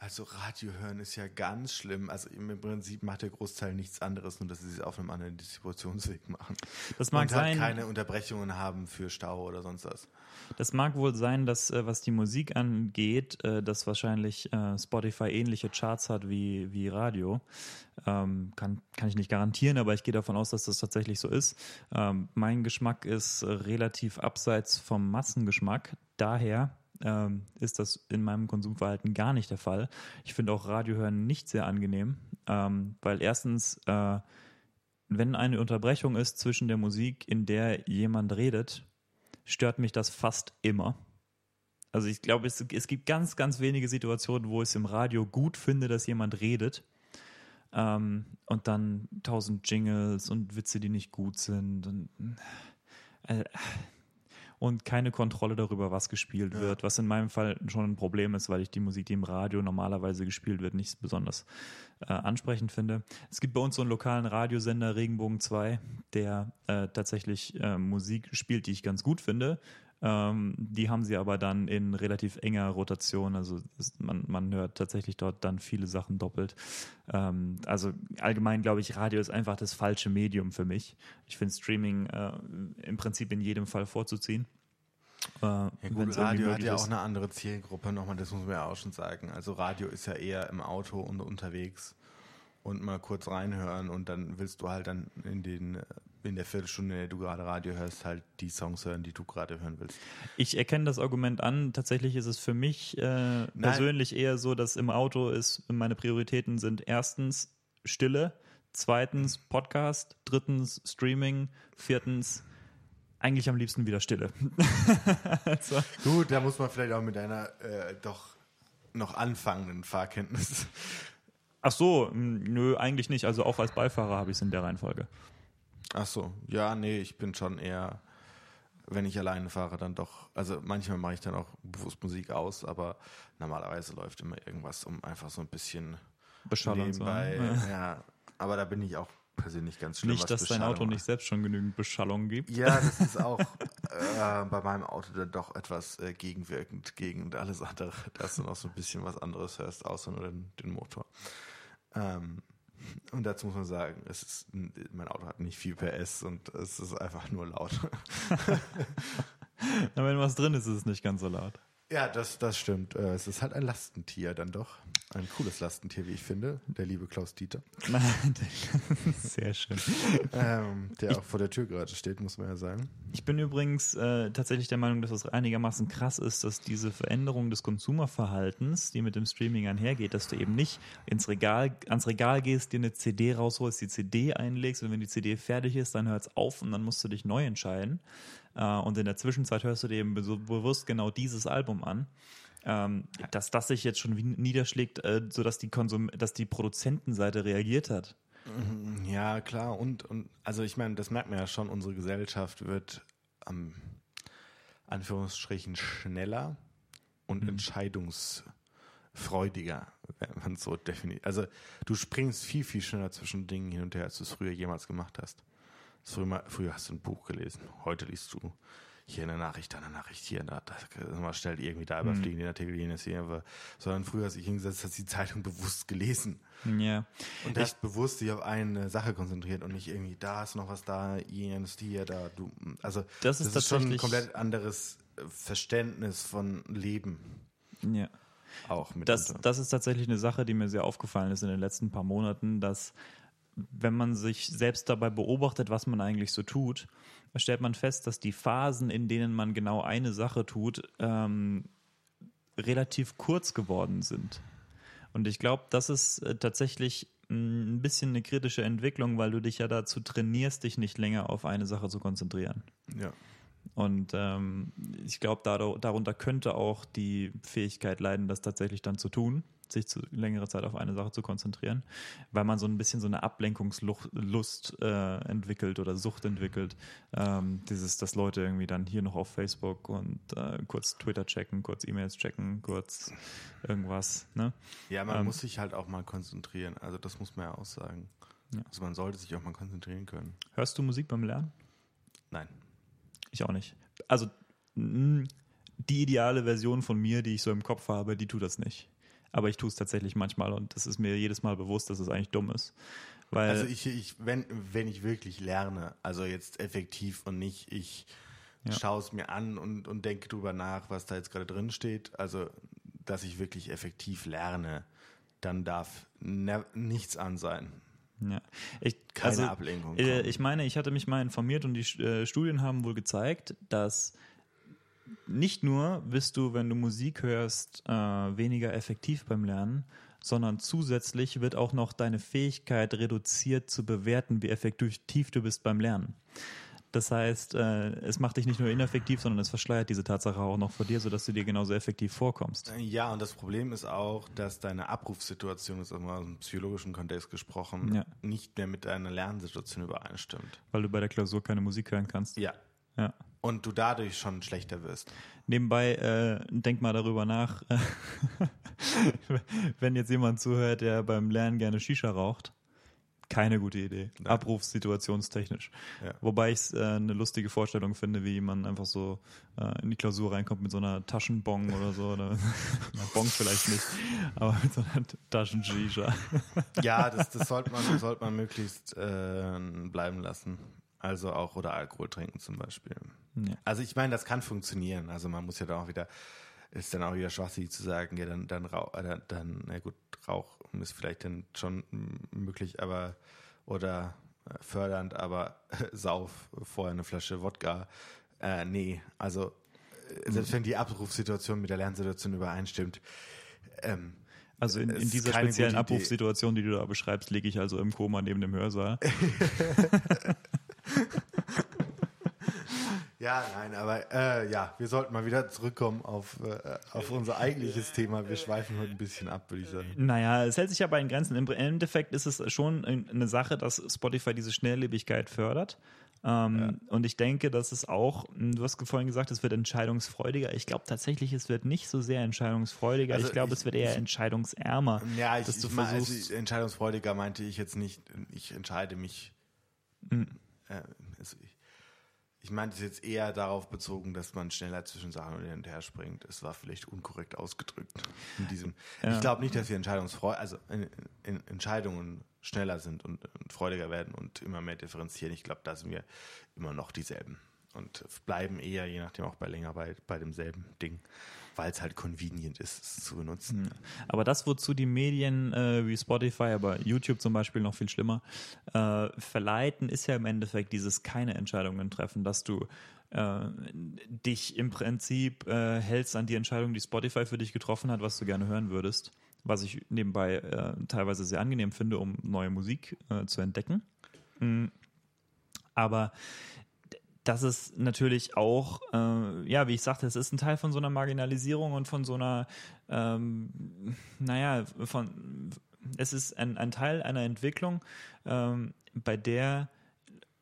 Speaker 1: also Radio hören ist ja ganz schlimm. Also im Prinzip macht der Großteil nichts anderes, nur dass sie es auf einem anderen Distributionsweg machen.
Speaker 2: Das mag
Speaker 1: und halt
Speaker 2: sein.
Speaker 1: keine Unterbrechungen haben für Stau oder sonst was.
Speaker 2: Das mag wohl sein, dass äh, was die Musik angeht, äh, dass wahrscheinlich äh, Spotify ähnliche Charts hat wie, wie Radio. Ähm, kann, kann ich nicht garantieren, aber ich gehe davon aus, dass das tatsächlich so ist. Ähm, mein Geschmack ist relativ abseits vom Massengeschmack. Daher ähm, ist das in meinem Konsumverhalten gar nicht der Fall. Ich finde auch Radiohören nicht sehr angenehm, ähm, weil erstens, äh, wenn eine Unterbrechung ist zwischen der Musik, in der jemand redet, stört mich das fast immer. Also ich glaube, es, es gibt ganz, ganz wenige Situationen, wo ich es im Radio gut finde, dass jemand redet. Ähm, und dann tausend Jingles und Witze, die nicht gut sind. Und, äh, und keine Kontrolle darüber, was gespielt
Speaker 1: Ja.
Speaker 2: wird, was in meinem Fall schon ein Problem ist, weil ich die Musik, die im Radio normalerweise gespielt wird, nicht besonders äh, ansprechend finde. Es gibt bei uns so einen lokalen Radiosender Regenbogen 2, der äh, tatsächlich äh, Musik spielt, die ich ganz gut finde. Ähm, die haben sie aber dann in relativ enger Rotation. Also es, man, man hört tatsächlich dort dann viele Sachen doppelt. Ähm, also allgemein glaube ich, Radio ist einfach das falsche Medium für mich. Ich finde Streaming äh, im Prinzip in jedem Fall vorzuziehen. Äh,
Speaker 1: Ja gut, Radio hat ja
Speaker 2: ist.
Speaker 1: auch eine andere Zielgruppe, nochmal, das muss man ja auch schon sagen. Also Radio ist ja eher im Auto und unterwegs und mal kurz reinhören und dann willst du halt dann in den äh, in der Viertelstunde, in der du gerade Radio hörst, halt die Songs hören, die du gerade hören willst.
Speaker 2: Ich erkenne das Argument an. Tatsächlich ist es für mich äh, persönlich eher so, dass im Auto ist, meine Prioritäten sind erstens Stille, zweitens Podcast, drittens Streaming, viertens eigentlich am liebsten wieder Stille. also,
Speaker 1: Gut, da muss man vielleicht auch mit deiner äh, doch noch anfangenden Fahrkenntnis.
Speaker 2: ach so, nö, eigentlich nicht. Also auch als Beifahrer habe ich es in der Reihenfolge.
Speaker 1: Ach so, ja, nee, ich bin schon eher, wenn ich alleine fahre, dann doch. Also manchmal mache ich dann auch bewusst Musik aus, aber normalerweise läuft immer irgendwas, um einfach so ein bisschen
Speaker 2: Beschallern zu
Speaker 1: nebenbei.
Speaker 2: haben.
Speaker 1: Ja, aber da bin ich auch persönlich ganz schlimm.
Speaker 2: Nicht, dass dein Auto nicht selbst schon genügend Beschallung gibt.
Speaker 1: Ja, das ist auch äh, bei meinem Auto dann doch etwas äh, gegenwirkend gegen alles andere, dass du noch so ein bisschen was anderes hörst, außer nur den, den Motor. Ähm, und dazu muss man sagen, es ist, mein Auto hat nicht viel PS und es ist einfach nur laut.
Speaker 2: Na, wenn was drin ist, ist es nicht ganz so laut.
Speaker 1: Ja, das, das stimmt. Äh, Es ist halt ein Lastentier dann doch. Ein cooles Lastentier, wie ich finde. Der liebe Klaus Dieter.
Speaker 2: Sehr schön.
Speaker 1: Ähm, der auch vor der Tür gerade steht, muss man ja sagen.
Speaker 2: Ich bin übrigens äh, tatsächlich der Meinung, dass es einigermaßen krass ist, dass diese Veränderung des Konsumerverhaltens, die mit dem Streaming einhergeht, dass du eben nicht ins Regal, ans Regal gehst, dir eine CD rausholst, die CD einlegst und wenn die CD fertig ist, dann hört es auf und dann musst du dich neu entscheiden. Äh, und in der Zwischenzeit hörst du dir eben so bewusst genau dieses Album an. Ähm, dass das sich jetzt schon niederschlägt, äh, sodass die Konsum dass die Produzentenseite reagiert hat.
Speaker 1: Ja, klar. Und, und also ich meine, das merkt man ja schon, unsere Gesellschaft wird am Anführungsstrichen schneller und entscheidungsfreudiger, wenn man es so definiert. Also du springst viel, viel schneller zwischen Dingen hin und her, als du es früher jemals gemacht hast. Früher, mal- früher hast du ein Buch gelesen, heute liest du hier eine Nachricht, da eine Nachricht, hier, da, da mal schnell irgendwie da überfliegen, den Artikel, jenes hier, aber, sondern früher hast du dich hingesetzt, hast die Zeitung bewusst gelesen.
Speaker 2: Ja.
Speaker 1: Und hast bewusst dich auf eine Sache konzentriert und nicht irgendwie, da ist noch was da, jenes hier, da, du. Also
Speaker 2: Das ist
Speaker 1: schon ein komplett anderes äh, Verständnis von Leben
Speaker 2: Ja.
Speaker 1: auch mit.
Speaker 2: Das, das ist tatsächlich eine Sache, die mir sehr aufgefallen ist in den letzten paar Monaten, dass wenn man sich selbst dabei beobachtet, was man eigentlich so tut, stellt man fest, dass die Phasen, in denen man genau eine Sache tut, ähm, relativ kurz geworden sind. Und ich glaube, das ist äh, tatsächlich mh, ein bisschen eine kritische Entwicklung, weil du dich ja dazu trainierst, dich nicht länger auf eine Sache zu konzentrieren.
Speaker 1: ja.
Speaker 2: Und ähm, ich glaube, darunter könnte auch die Fähigkeit leiden, das tatsächlich dann zu tun, sich zu längere Zeit auf eine Sache zu konzentrieren, weil man so ein bisschen so eine Ablenkungslust äh, entwickelt oder Sucht entwickelt. Ähm, dieses, dass Leute irgendwie dann hier noch auf Facebook und äh, kurz Twitter checken, kurz E-Mails checken, kurz irgendwas. Ne?
Speaker 1: ja, man
Speaker 2: Ähm,
Speaker 1: muss sich halt auch mal konzentrieren. Also das muss man ja auch sagen.
Speaker 2: Ja.
Speaker 1: Also man sollte sich auch mal konzentrieren können.
Speaker 2: Hörst du Musik beim Lernen?
Speaker 1: Nein.
Speaker 2: Ich auch nicht. Also die ideale Version von mir, die ich so im Kopf habe, die tut das nicht. Aber ich tue es tatsächlich manchmal und das ist mir jedes Mal bewusst, dass es eigentlich dumm ist. Weil
Speaker 1: Also ich, ich wenn, wenn ich wirklich lerne, also jetzt effektiv und nicht, ich
Speaker 2: Ja.
Speaker 1: schaue es mir an und, und denke drüber nach, was da jetzt gerade drin steht, also dass ich wirklich effektiv lerne, dann darf ne, nichts an sein.
Speaker 2: ja. ich,
Speaker 1: Keine
Speaker 2: also,
Speaker 1: Ablenkung.
Speaker 2: Äh,
Speaker 1: kommen.
Speaker 2: ich meine, ich hatte mich mal informiert und die äh, Studien haben wohl gezeigt, dass nicht nur bist du, wenn du Musik hörst, äh, weniger effektiv beim Lernen, sondern zusätzlich wird auch noch deine Fähigkeit reduziert zu bewerten, wie effektiv du bist beim Lernen. Das heißt, äh, es macht dich nicht nur ineffektiv, sondern es verschleiert diese Tatsache auch noch vor dir, sodass du dir genauso effektiv vorkommst.
Speaker 1: Ja, und das Problem ist auch, dass deine Abrufsituation, jetzt mal aus dem psychologischen Kontext gesprochen,
Speaker 2: Ja.
Speaker 1: nicht mehr mit deiner Lernsituation übereinstimmt.
Speaker 2: Weil du bei der Klausur keine Musik hören kannst.
Speaker 1: Ja.
Speaker 2: Ja.
Speaker 1: Und du dadurch schon schlechter wirst.
Speaker 2: Nebenbei, äh, denk mal darüber nach, wenn jetzt jemand zuhört, der beim Lernen gerne Shisha raucht. Keine gute Idee.
Speaker 1: Nein.
Speaker 2: Abrufssituationstechnisch.
Speaker 1: Ja.
Speaker 2: Wobei ich es äh, eine lustige Vorstellung finde, wie man einfach so äh, in die Klausur reinkommt mit so einer Taschenbong oder so. Oder, na, Bong vielleicht nicht, aber mit so einer Taschen-Shisha.
Speaker 1: Ja, das, das sollte man, sollte man möglichst äh, bleiben lassen. Also auch oder Alkohol trinken zum Beispiel.
Speaker 2: Ja.
Speaker 1: Also ich meine, das kann funktionieren. Also man muss ja dann auch wieder, ist dann auch wieder schwachsinnig zu sagen, ja, dann, dann, rauch, äh, dann, na gut, Rauch ist vielleicht dann schon möglich, aber oder äh, fördernd, aber sauf vorher eine Flasche Wodka. Äh, nee, also äh, selbst wenn die Abrufsituation mit der Lernsituation übereinstimmt, ähm,
Speaker 2: Also in, in dieser speziellen. Abrufssituation, die du da beschreibst, liege ich also im Koma neben dem Hörsaal.
Speaker 1: Ja, nein, aber äh, ja, wir sollten mal wieder zurückkommen auf, äh, auf unser eigentliches Thema. Wir schweifen heute ein bisschen ab, würde ich sagen.
Speaker 2: Naja, es hält sich aber in Grenzen. Im Endeffekt ist es schon eine Sache, dass Spotify diese Schnelllebigkeit fördert. Ähm, Und ich denke, dass es auch, du hast vorhin gesagt, es wird entscheidungsfreudiger. Ich glaube tatsächlich, es wird nicht so sehr entscheidungsfreudiger.
Speaker 1: Also
Speaker 2: ich glaube, es wird eher
Speaker 1: ich-
Speaker 2: entscheidungsärmer.
Speaker 1: Ja, ich,
Speaker 2: dass du
Speaker 1: ich mein,
Speaker 2: versuchst,
Speaker 1: also entscheidungsfreudiger meinte ich jetzt nicht, ich entscheide mich.
Speaker 2: Hm.
Speaker 1: Äh, also ich, ich meinte es jetzt eher darauf bezogen, dass man schneller zwischen Sachen hin und her springt. Es war vielleicht unkorrekt ausgedrückt in diesem.
Speaker 2: Ja.
Speaker 1: Ich glaube nicht, dass wir entscheidungsfreudig, also in, in Entscheidungen schneller sind und, und freudiger werden und immer mehr differenzieren. Ich glaube, da sind wir immer noch dieselben und bleiben eher, je nachdem auch bei länger bei, bei demselben Ding, weil es halt convenient ist, es zu benutzen.
Speaker 2: Aber das, wozu die Medien äh, wie Spotify, aber YouTube zum Beispiel noch viel schlimmer, äh, verleiten, ist ja im Endeffekt dieses keine Entscheidungen treffen, dass du äh, dich im Prinzip äh, hältst an die Entscheidung, die Spotify für dich getroffen hat, was du gerne hören würdest. Was ich nebenbei äh, teilweise sehr angenehm finde, um neue Musik äh, zu entdecken. Mm. Aber das ist natürlich auch, äh, ja, wie ich sagte, es ist ein Teil von so einer Marginalisierung und von so einer, ähm, naja, von, es ist ein, ein Teil einer Entwicklung, ähm, bei der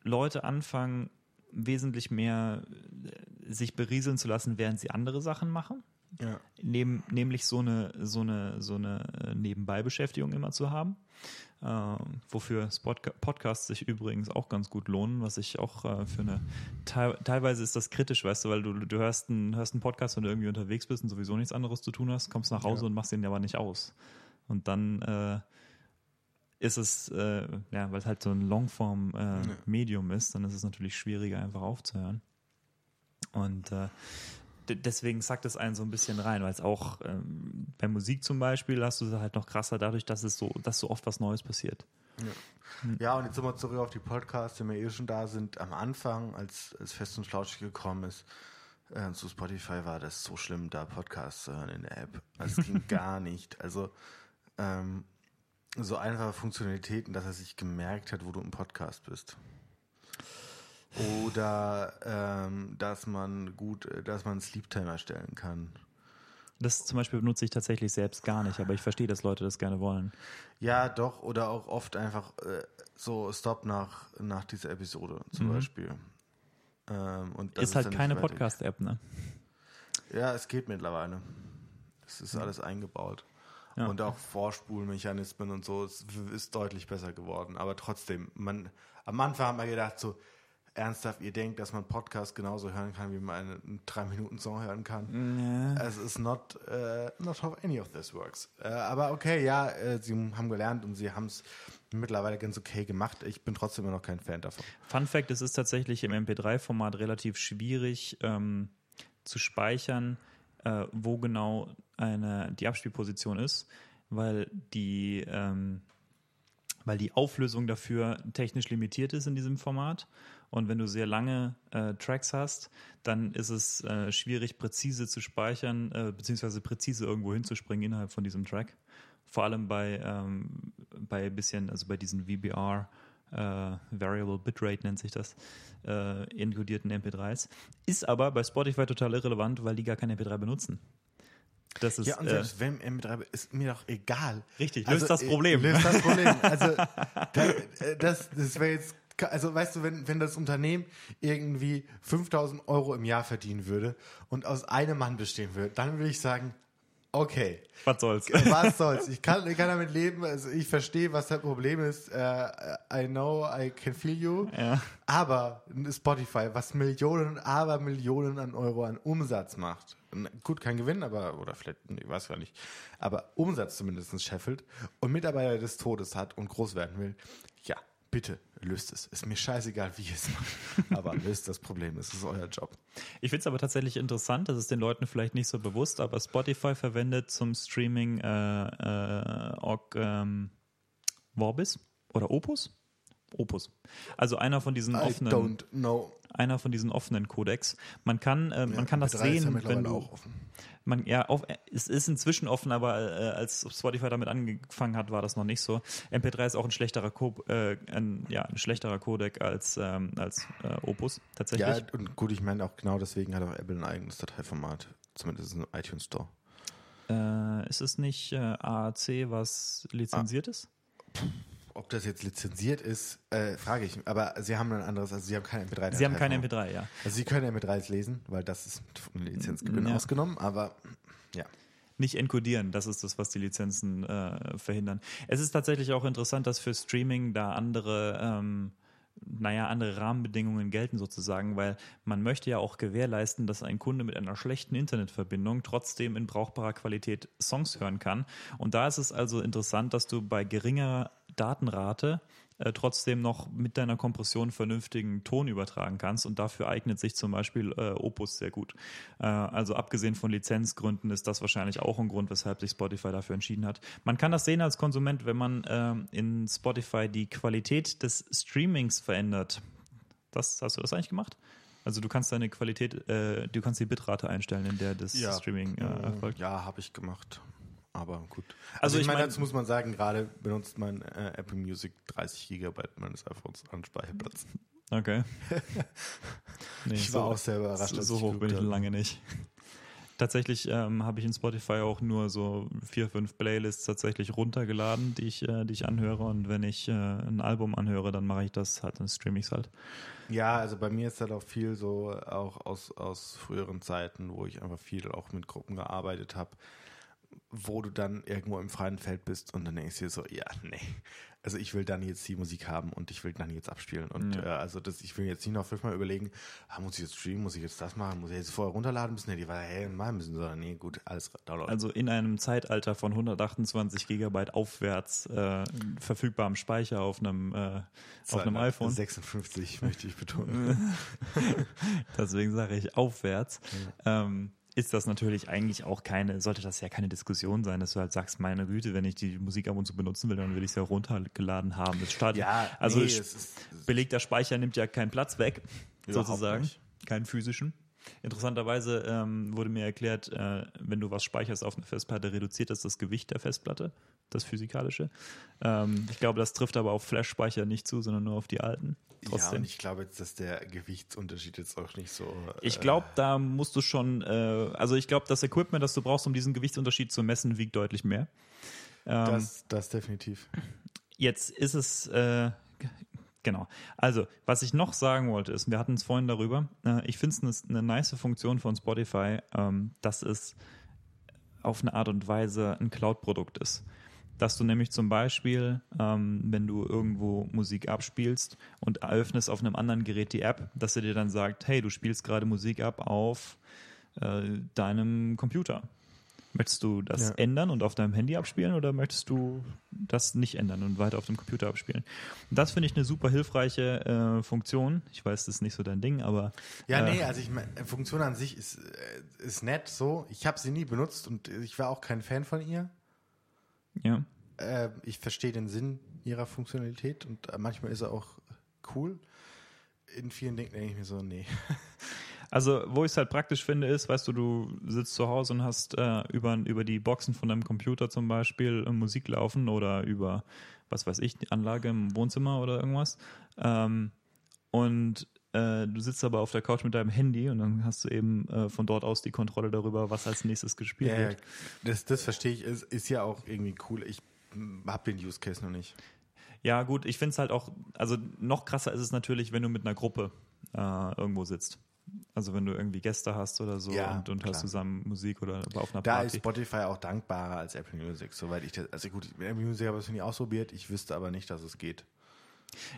Speaker 2: Leute anfangen, wesentlich mehr äh, sich berieseln zu lassen, während sie andere Sachen machen.
Speaker 1: Ja.
Speaker 2: Neben, nämlich so eine, so eine, so eine äh, Nebenbeibeschäftigung immer zu haben. Ähm, wofür Podcasts sich übrigens auch ganz gut lohnen, was ich auch äh, für eine teil teilweise ist das kritisch, weißt du, weil du, du hörst einen, hörst einen Podcast, wenn du irgendwie unterwegs bist und sowieso nichts anderes zu tun hast, kommst nach Hause
Speaker 1: Ja.
Speaker 2: und machst den aber nicht aus. Und dann äh, ist es, äh, ja, weil es halt so ein Longform-Medium ist, dann ist es natürlich schwieriger, einfach aufzuhören. Und äh, deswegen sackt es einen so ein bisschen rein, weil es auch ähm, bei Musik zum Beispiel hast du es halt noch krasser dadurch, dass es so, dass so oft was Neues passiert.
Speaker 1: Ja, und jetzt sind wir zurück auf die Podcasts, die wir eh schon da sind. Am Anfang, als es fest und flauschig gekommen ist, äh, zu Spotify war das so schlimm, da Podcasts zu hören in der App. Also Es ging gar nicht. Also ähm, so einfache Funktionalitäten, dass er sich gemerkt hat, wo du im Podcast bist. Oder ähm, dass man gut, äh, dass man einen Sleep Timer stellen kann.
Speaker 2: Das zum Beispiel benutze ich tatsächlich selbst gar nicht, aber ich verstehe, dass Leute das gerne wollen.
Speaker 1: Ja, doch, oder auch oft einfach äh, so Stop nach, nach dieser Episode zum
Speaker 2: Mhm.
Speaker 1: Beispiel. Ähm, und
Speaker 2: ist halt keine Podcast-App, ne?
Speaker 1: Ja, es geht mittlerweile. Es ist alles eingebaut.
Speaker 2: Ja.
Speaker 1: Und auch Vorspulmechanismen und so, es ist deutlich besser geworden. Aber trotzdem, man, am Anfang haben wir gedacht, so, ernsthaft, ihr denkt, dass man Podcast genauso hören kann, wie man einen 3-Minuten-Song hören kann.
Speaker 2: Ja.
Speaker 1: Es ist not, äh, not how any of this works. Äh, aber okay, ja, äh, sie haben gelernt und sie haben es mittlerweile ganz okay gemacht. Ich bin trotzdem immer noch kein Fan davon.
Speaker 2: Fun Fact: Es ist tatsächlich im MP3-Format relativ schwierig ähm, zu speichern, äh, wo genau eine, die Abspielposition ist, weil die, ähm, weil die Auflösung dafür technisch limitiert ist in diesem Format. Und wenn du sehr lange äh, Tracks hast, dann ist es äh, schwierig, präzise zu speichern, äh, beziehungsweise präzise irgendwo hinzuspringen innerhalb von diesem Track. Vor allem bei, ähm, bei bisschen, also bei diesen VBR, äh, Variable Bitrate nennt sich das, äh, inkodierten MP3s. Ist aber bei Spotify total irrelevant, weil die gar kein MP3 benutzen. Das ist,
Speaker 1: Ja, und
Speaker 2: äh,
Speaker 1: selbst wenn M3 ist mir doch egal.
Speaker 2: Richtig,
Speaker 1: Also,
Speaker 2: löst das
Speaker 1: äh,
Speaker 2: Problem.
Speaker 1: Löst das Problem. Also, äh, das, das wäre jetzt Also weißt du, wenn, wenn das Unternehmen irgendwie 5000 Euro im Jahr verdienen würde und aus einem Mann bestehen würde, dann würde ich sagen, okay.
Speaker 2: Was soll's?
Speaker 1: Was soll's? Ich kann, ich kann damit leben. Also ich verstehe, was das Problem ist. Uh, I know, I can feel you.
Speaker 2: Ja.
Speaker 1: Aber Spotify, was Millionen, aber Millionen an Euro an Umsatz macht. Gut, kein Gewinn, aber, oder vielleicht, ich weiß gar nicht. Aber Umsatz zumindest scheffelt und Mitarbeiter des Todes hat und groß werden will. Ja, bitte löst es. Ist mir scheißegal, wie ihr es macht. Aber löst das Problem. Es ist euer Job.
Speaker 2: Ich finde es aber tatsächlich interessant, das ist den Leuten vielleicht nicht so bewusst, aber Spotify verwendet zum Streaming äh, äh, Org, ähm, Vorbis oder Opus? Opus. Also einer von diesen
Speaker 1: I
Speaker 2: offenen, einer von diesen offenen Codecs. Man kann, äh, man
Speaker 1: Ja,
Speaker 2: kann das
Speaker 1: MP3 ist ja
Speaker 2: sehen,
Speaker 1: mittlerweile
Speaker 2: wenn du,
Speaker 1: auch offen.
Speaker 2: man, ja, auf, es ist inzwischen offen, aber äh, als Spotify damit angefangen hat, war das noch nicht so. MP3 ist auch ein schlechterer, Co äh, ein, ja, ein schlechterer Codec als, ähm, als äh, Opus tatsächlich.
Speaker 1: Ja, und gut, ich meine auch genau deswegen hat auch Apple ein eigenes Dateiformat. Zumindest im iTunes Store.
Speaker 2: Äh, ist es nicht äh, AAC, was lizenziert ist?
Speaker 1: Ob das jetzt lizenziert ist, äh, frage ich. Aber sie haben ein anderes, also sie haben keine MP3.
Speaker 2: Sie haben keine
Speaker 1: Dateiformat.
Speaker 2: MP3, ja.
Speaker 1: Also sie können MP3s lesen, weil das ist von Lizenzgebühren
Speaker 2: Ja.
Speaker 1: ausgenommen, aber ja.
Speaker 2: Nicht encodieren, das ist das, was die Lizenzen äh, verhindern. Es ist tatsächlich auch interessant, dass für Streaming da andere, ähm, naja, andere Rahmenbedingungen gelten sozusagen, weil man möchte ja auch gewährleisten, dass ein Kunde mit einer schlechten Internetverbindung trotzdem in brauchbarer Qualität Songs hören kann. Und da ist es also interessant, dass du bei geringer Datenrate äh, trotzdem noch mit deiner Kompression vernünftigen Ton übertragen kannst und dafür eignet sich zum Beispiel äh, Opus sehr gut. Äh, also abgesehen von Lizenzgründen ist das wahrscheinlich auch ein Grund, weshalb sich Spotify dafür entschieden hat. Man kann das sehen als Konsument, wenn man ähm, in Spotify die Qualität des Streamings verändert. Das, hast du das eigentlich gemacht? Also du kannst deine Qualität, äh, du kannst die Bitrate einstellen, in der das Streaming äh, erfolgt.
Speaker 1: Ja, habe ich gemacht. Aber gut.
Speaker 2: Also
Speaker 1: Also, ich, meine,
Speaker 2: mein-
Speaker 1: dazu muss man sagen, gerade benutzt mein äh, Apple Music 30 Gigabyte meines iPhones an Speicherplatz.
Speaker 2: Okay. Nee,
Speaker 1: Ich war auch sehr überrascht,
Speaker 2: So, so hoch bin ich lange nicht. Tatsächlich ähm, habe ich in Spotify auch nur so vier, fünf Playlists tatsächlich runtergeladen, die ich, äh, die ich anhöre. Und wenn ich äh, ein Album anhöre, dann mache ich das halt, dann streame ich es halt.
Speaker 1: Ja, also bei mir ist halt auch viel so, auch aus, aus früheren Zeiten, wo ich einfach viel auch mit Gruppen gearbeitet habe, wo du dann irgendwo im freien Feld bist und dann denkst du dir so, ja, nee. Also ich will dann jetzt die Musik haben und ich will dann jetzt abspielen. Und
Speaker 2: Ja.
Speaker 1: äh, also das, ich will jetzt nicht noch fünfmal überlegen, ah, muss ich jetzt streamen, muss ich jetzt das machen, muss ich jetzt vorher runterladen müssen? Nee, die war hey, machen müssen, sondern nee, gut, alles download.
Speaker 2: Also in einem Zeitalter von 128 Gigabyte aufwärts äh, verfügbarem Speicher auf einem, äh, auf einem iPhone.
Speaker 1: 56 möchte ich betonen.
Speaker 2: Deswegen sage ich aufwärts. Ähm, ist das natürlich eigentlich auch keine, sollte das ja keine Diskussion sein, dass du halt sagst, meine Güte, wenn ich die Musik ab und zu benutzen will, dann will ich es ja runtergeladen haben. Das startet,
Speaker 1: Ja,
Speaker 2: also
Speaker 1: nee,
Speaker 2: sch-
Speaker 1: es ist-
Speaker 2: belegter Speicher nimmt ja keinen Platz weg, sozusagen,
Speaker 1: nicht.
Speaker 2: keinen physischen. Interessanterweise ähm, wurde mir erklärt, äh, wenn du was speicherst auf eine Festplatte, reduziert das das Gewicht der Festplatte, das physikalische. Ähm, ich glaube, das trifft aber auf Flash-Speicher nicht zu, sondern nur auf die alten.
Speaker 1: Ja,
Speaker 2: Trotzdem.
Speaker 1: und ich glaube jetzt, dass der Gewichtsunterschied jetzt auch nicht so.
Speaker 2: Ich
Speaker 1: äh,
Speaker 2: glaube, da musst du schon, äh, also ich glaube, das Equipment, das du brauchst, um diesen Gewichtsunterschied zu messen, wiegt deutlich mehr. Ähm,
Speaker 1: Das, das definitiv.
Speaker 2: jetzt ist es, äh, genau. Also, was ich noch sagen wollte, ist, wir hatten es vorhin darüber, äh, ich finde es eine, eine nice Funktion von Spotify, ähm, dass es auf eine Art und Weise ein Cloud-Produkt ist. Dass du nämlich zum Beispiel, ähm, wenn du irgendwo Musik abspielst und eröffnest auf einem anderen Gerät die App, dass er dir dann sagt, hey, du spielst gerade Musik ab auf äh, deinem Computer. Möchtest du das
Speaker 1: Ja.
Speaker 2: ändern und auf deinem Handy abspielen oder möchtest du das nicht ändern und weiter auf dem Computer abspielen? Und das finde ich eine super hilfreiche äh, Funktion. Ich weiß, das ist nicht so dein Ding, aber
Speaker 1: Ja,
Speaker 2: äh,
Speaker 1: nee, also ich meine, Funktion an sich ist, äh, ist nett so. Ich habe sie nie benutzt und ich war auch kein Fan von ihr.
Speaker 2: Ja.
Speaker 1: Äh, ich verstehe den Sinn ihrer Funktionalität und äh, manchmal ist er auch cool. In vielen Dingen denke ich mir so, nee.
Speaker 2: Also, wo ich es halt praktisch finde, ist, weißt du, du sitzt zu Hause und hast äh, über, über die Boxen von deinem Computer zum Beispiel äh, Musik laufen oder über, was weiß ich, die Anlage im Wohnzimmer oder irgendwas. Ähm, und äh, du sitzt aber auf der Couch mit deinem Handy und dann hast du eben äh, von dort aus die Kontrolle darüber, was als nächstes gespielt
Speaker 1: Ja,
Speaker 2: wird.
Speaker 1: das, das verstehe ich, ist, ist ja auch irgendwie cool. Ich habe den Use Case noch nicht.
Speaker 2: Ja, gut, ich finde es halt auch, also noch krasser ist es natürlich, wenn du mit einer Gruppe äh, irgendwo sitzt. Also wenn du irgendwie Gäste hast oder so
Speaker 1: Ja,
Speaker 2: und, und hast zusammen Musik oder auf einer
Speaker 1: Da ist
Speaker 2: Party.
Speaker 1: Spotify auch dankbarer als Apple Music, soweit ich das. Also gut, mit Apple Music habe ich es nie ausprobiert, ich wüsste aber nicht, dass es geht.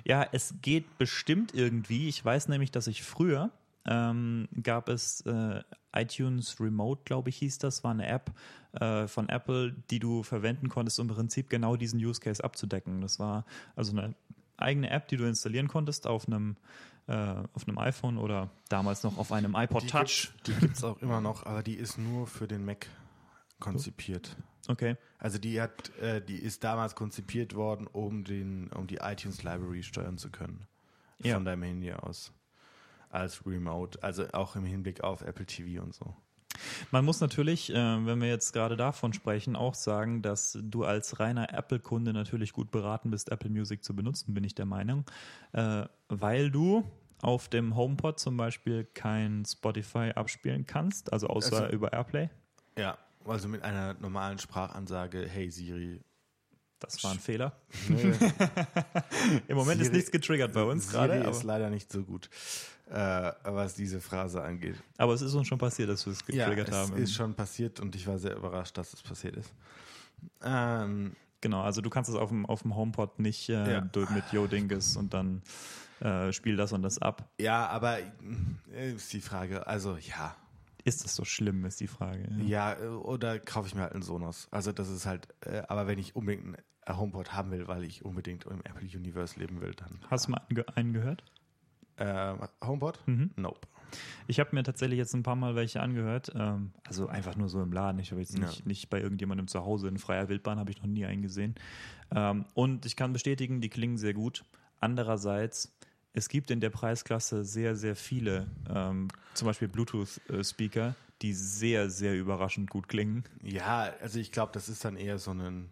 Speaker 2: Ja, es geht bestimmt irgendwie. Ich weiß nämlich, dass ich früher ähm, gab es äh, iTunes Remote, glaube ich, hieß das, war eine App äh, von Apple, die du verwenden konntest, um im Prinzip genau diesen Use Case abzudecken. Das war also eine eigene App, die du installieren konntest auf einem äh, auf einem iPhone oder damals noch auf einem iPod Touch.
Speaker 1: Die gibt es auch immer noch, aber die ist nur für den Mac konzipiert.
Speaker 2: Okay.
Speaker 1: Also die hat, äh, die ist damals konzipiert worden, um den, um die iTunes Library steuern zu können.
Speaker 2: Ja.
Speaker 1: Von deinem Handy aus. Als Remote, also auch im Hinblick auf Apple TV und so.
Speaker 2: Man muss natürlich, äh, wenn wir jetzt gerade davon sprechen, auch sagen, dass du als reiner Apple-Kunde natürlich gut beraten bist, Apple Music zu benutzen, bin ich der Meinung, äh, weil du auf dem HomePod zum Beispiel kein Spotify abspielen kannst, also außer
Speaker 1: Also-
Speaker 2: über AirPlay.
Speaker 1: Ja, also mit einer normalen Sprachansage, hey Siri.
Speaker 2: Das war ein Fehler. Im Moment ist
Speaker 1: Siri-
Speaker 2: nichts getriggert bei uns
Speaker 1: Siri
Speaker 2: gerade,
Speaker 1: ist
Speaker 2: aber,
Speaker 1: leider nicht so gut, äh, was diese Phrase angeht.
Speaker 2: aber es ist uns schon passiert, dass wir es
Speaker 1: Ja,
Speaker 2: getriggert
Speaker 1: es
Speaker 2: haben.
Speaker 1: ist schon passiert und ich war sehr überrascht, dass es passiert ist. Ähm,
Speaker 2: Genau, also du kannst es auf dem, auf dem HomePod nicht äh,
Speaker 1: Ja.
Speaker 2: mit Yo Dinges und dann äh, spiel das und das ab.
Speaker 1: ja, aber äh, ist die Frage, also ja,
Speaker 2: Ist das so schlimm, ist die Frage.
Speaker 1: Ja, äh, oder kaufe ich mir halt einen Sonos. Also das ist halt, äh, aber wenn ich unbedingt einen HomePod haben will, weil ich unbedingt im Apple Universe leben will, dann.
Speaker 2: Hast du mal einen, ge- einen gehört?
Speaker 1: Äh, HomePod?
Speaker 2: Mhm.
Speaker 1: Nope.
Speaker 2: Ich habe mir tatsächlich jetzt ein paar Mal welche angehört. Ähm, also einfach nur so im Laden. Ich habe jetzt
Speaker 1: Ja.
Speaker 2: nicht, nicht bei irgendjemandem zu Hause. In freier Wildbahn habe ich noch nie einen gesehen. Ähm, und ich kann bestätigen, die klingen sehr gut. Andererseits, es gibt in der Preisklasse sehr, sehr viele, ähm, zum Beispiel Bluetooth-Speaker, die sehr, sehr überraschend gut klingen.
Speaker 1: Ja, also ich glaube, das ist dann eher so ein.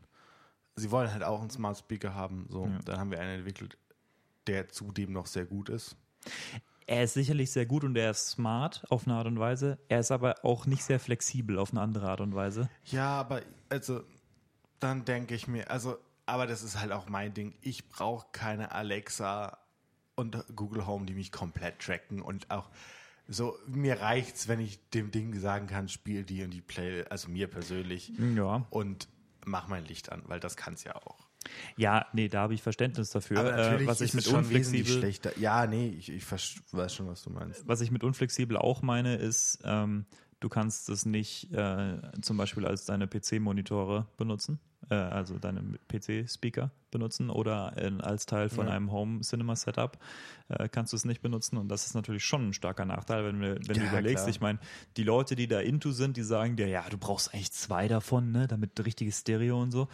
Speaker 1: Sie wollen halt auch einen Smart Speaker haben. So,
Speaker 2: Ja.
Speaker 1: dann haben wir einen entwickelt, der zudem noch sehr gut ist.
Speaker 2: Er ist sicherlich sehr gut und er ist smart auf eine Art und Weise. Er ist aber auch nicht sehr flexibel auf eine andere Art und Weise.
Speaker 1: Ja, aber also dann denke ich mir, also, aber das ist halt auch mein Ding. Ich brauche keine Alexa und Google Home, die mich komplett tracken und auch so, mir reicht's, wenn ich dem Ding sagen kann, spiel die und die Play, also mir persönlich
Speaker 2: Ja.
Speaker 1: und mach mein Licht an, weil das kann's ja auch.
Speaker 2: Ja, nee, da habe ich Verständnis dafür.
Speaker 1: Aber natürlich
Speaker 2: äh, was ich mit unflexibel,
Speaker 1: schlechter. Ja, nee, ich, ich weiß schon, was du meinst.
Speaker 2: was ich mit unflexibel auch meine, ist, ähm, du kannst es nicht äh, zum Beispiel als deine PC-Monitore benutzen, äh, also deine PC-Speaker benutzen oder äh, als Teil von
Speaker 1: Ja.
Speaker 2: einem Home-Cinema-Setup äh, kannst du es nicht benutzen und das ist natürlich schon ein starker Nachteil, wenn, wir, wenn du
Speaker 1: Ja,
Speaker 2: überlegst.
Speaker 1: klar.
Speaker 2: Ich meine, die Leute, die da into sind, die sagen dir, ja, du brauchst eigentlich zwei davon, ne, damit richtiges Stereo und so.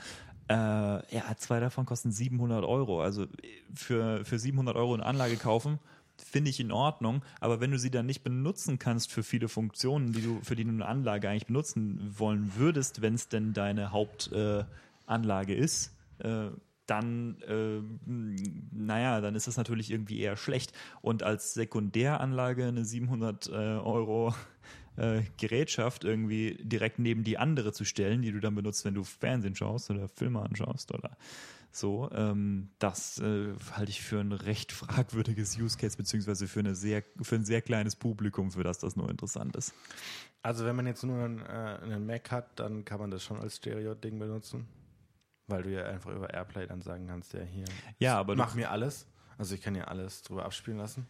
Speaker 2: Äh, ja, zwei davon kosten 700 Euro. Also für, für 700 Euro eine Anlage kaufen, finde ich in Ordnung. Aber wenn du sie dann nicht benutzen kannst für viele Funktionen, die du, für die du eine Anlage eigentlich benutzen wollen würdest, wenn es denn deine Hauptanlage äh, ist, äh, dann, äh, naja, dann ist das natürlich irgendwie eher schlecht. Und als Sekundäranlage eine 700 äh, Euro äh, Gerätschaft irgendwie direkt neben die andere zu stellen, die du dann benutzt, wenn du Fernsehen schaust oder Filme anschaust oder so, ähm, das äh, halte ich für ein recht fragwürdiges Use Case, beziehungsweise für, eine sehr, für ein sehr kleines Publikum, für das das nur interessant ist.
Speaker 1: Also wenn man jetzt nur einen, äh, einen Mac hat, dann kann man das schon als Stereo-Ding benutzen. Weil du ja einfach über Airplay dann sagen kannst, ja hier,
Speaker 2: Ja, aber
Speaker 1: mach mir alles. Also ich kann ja alles drüber abspielen lassen.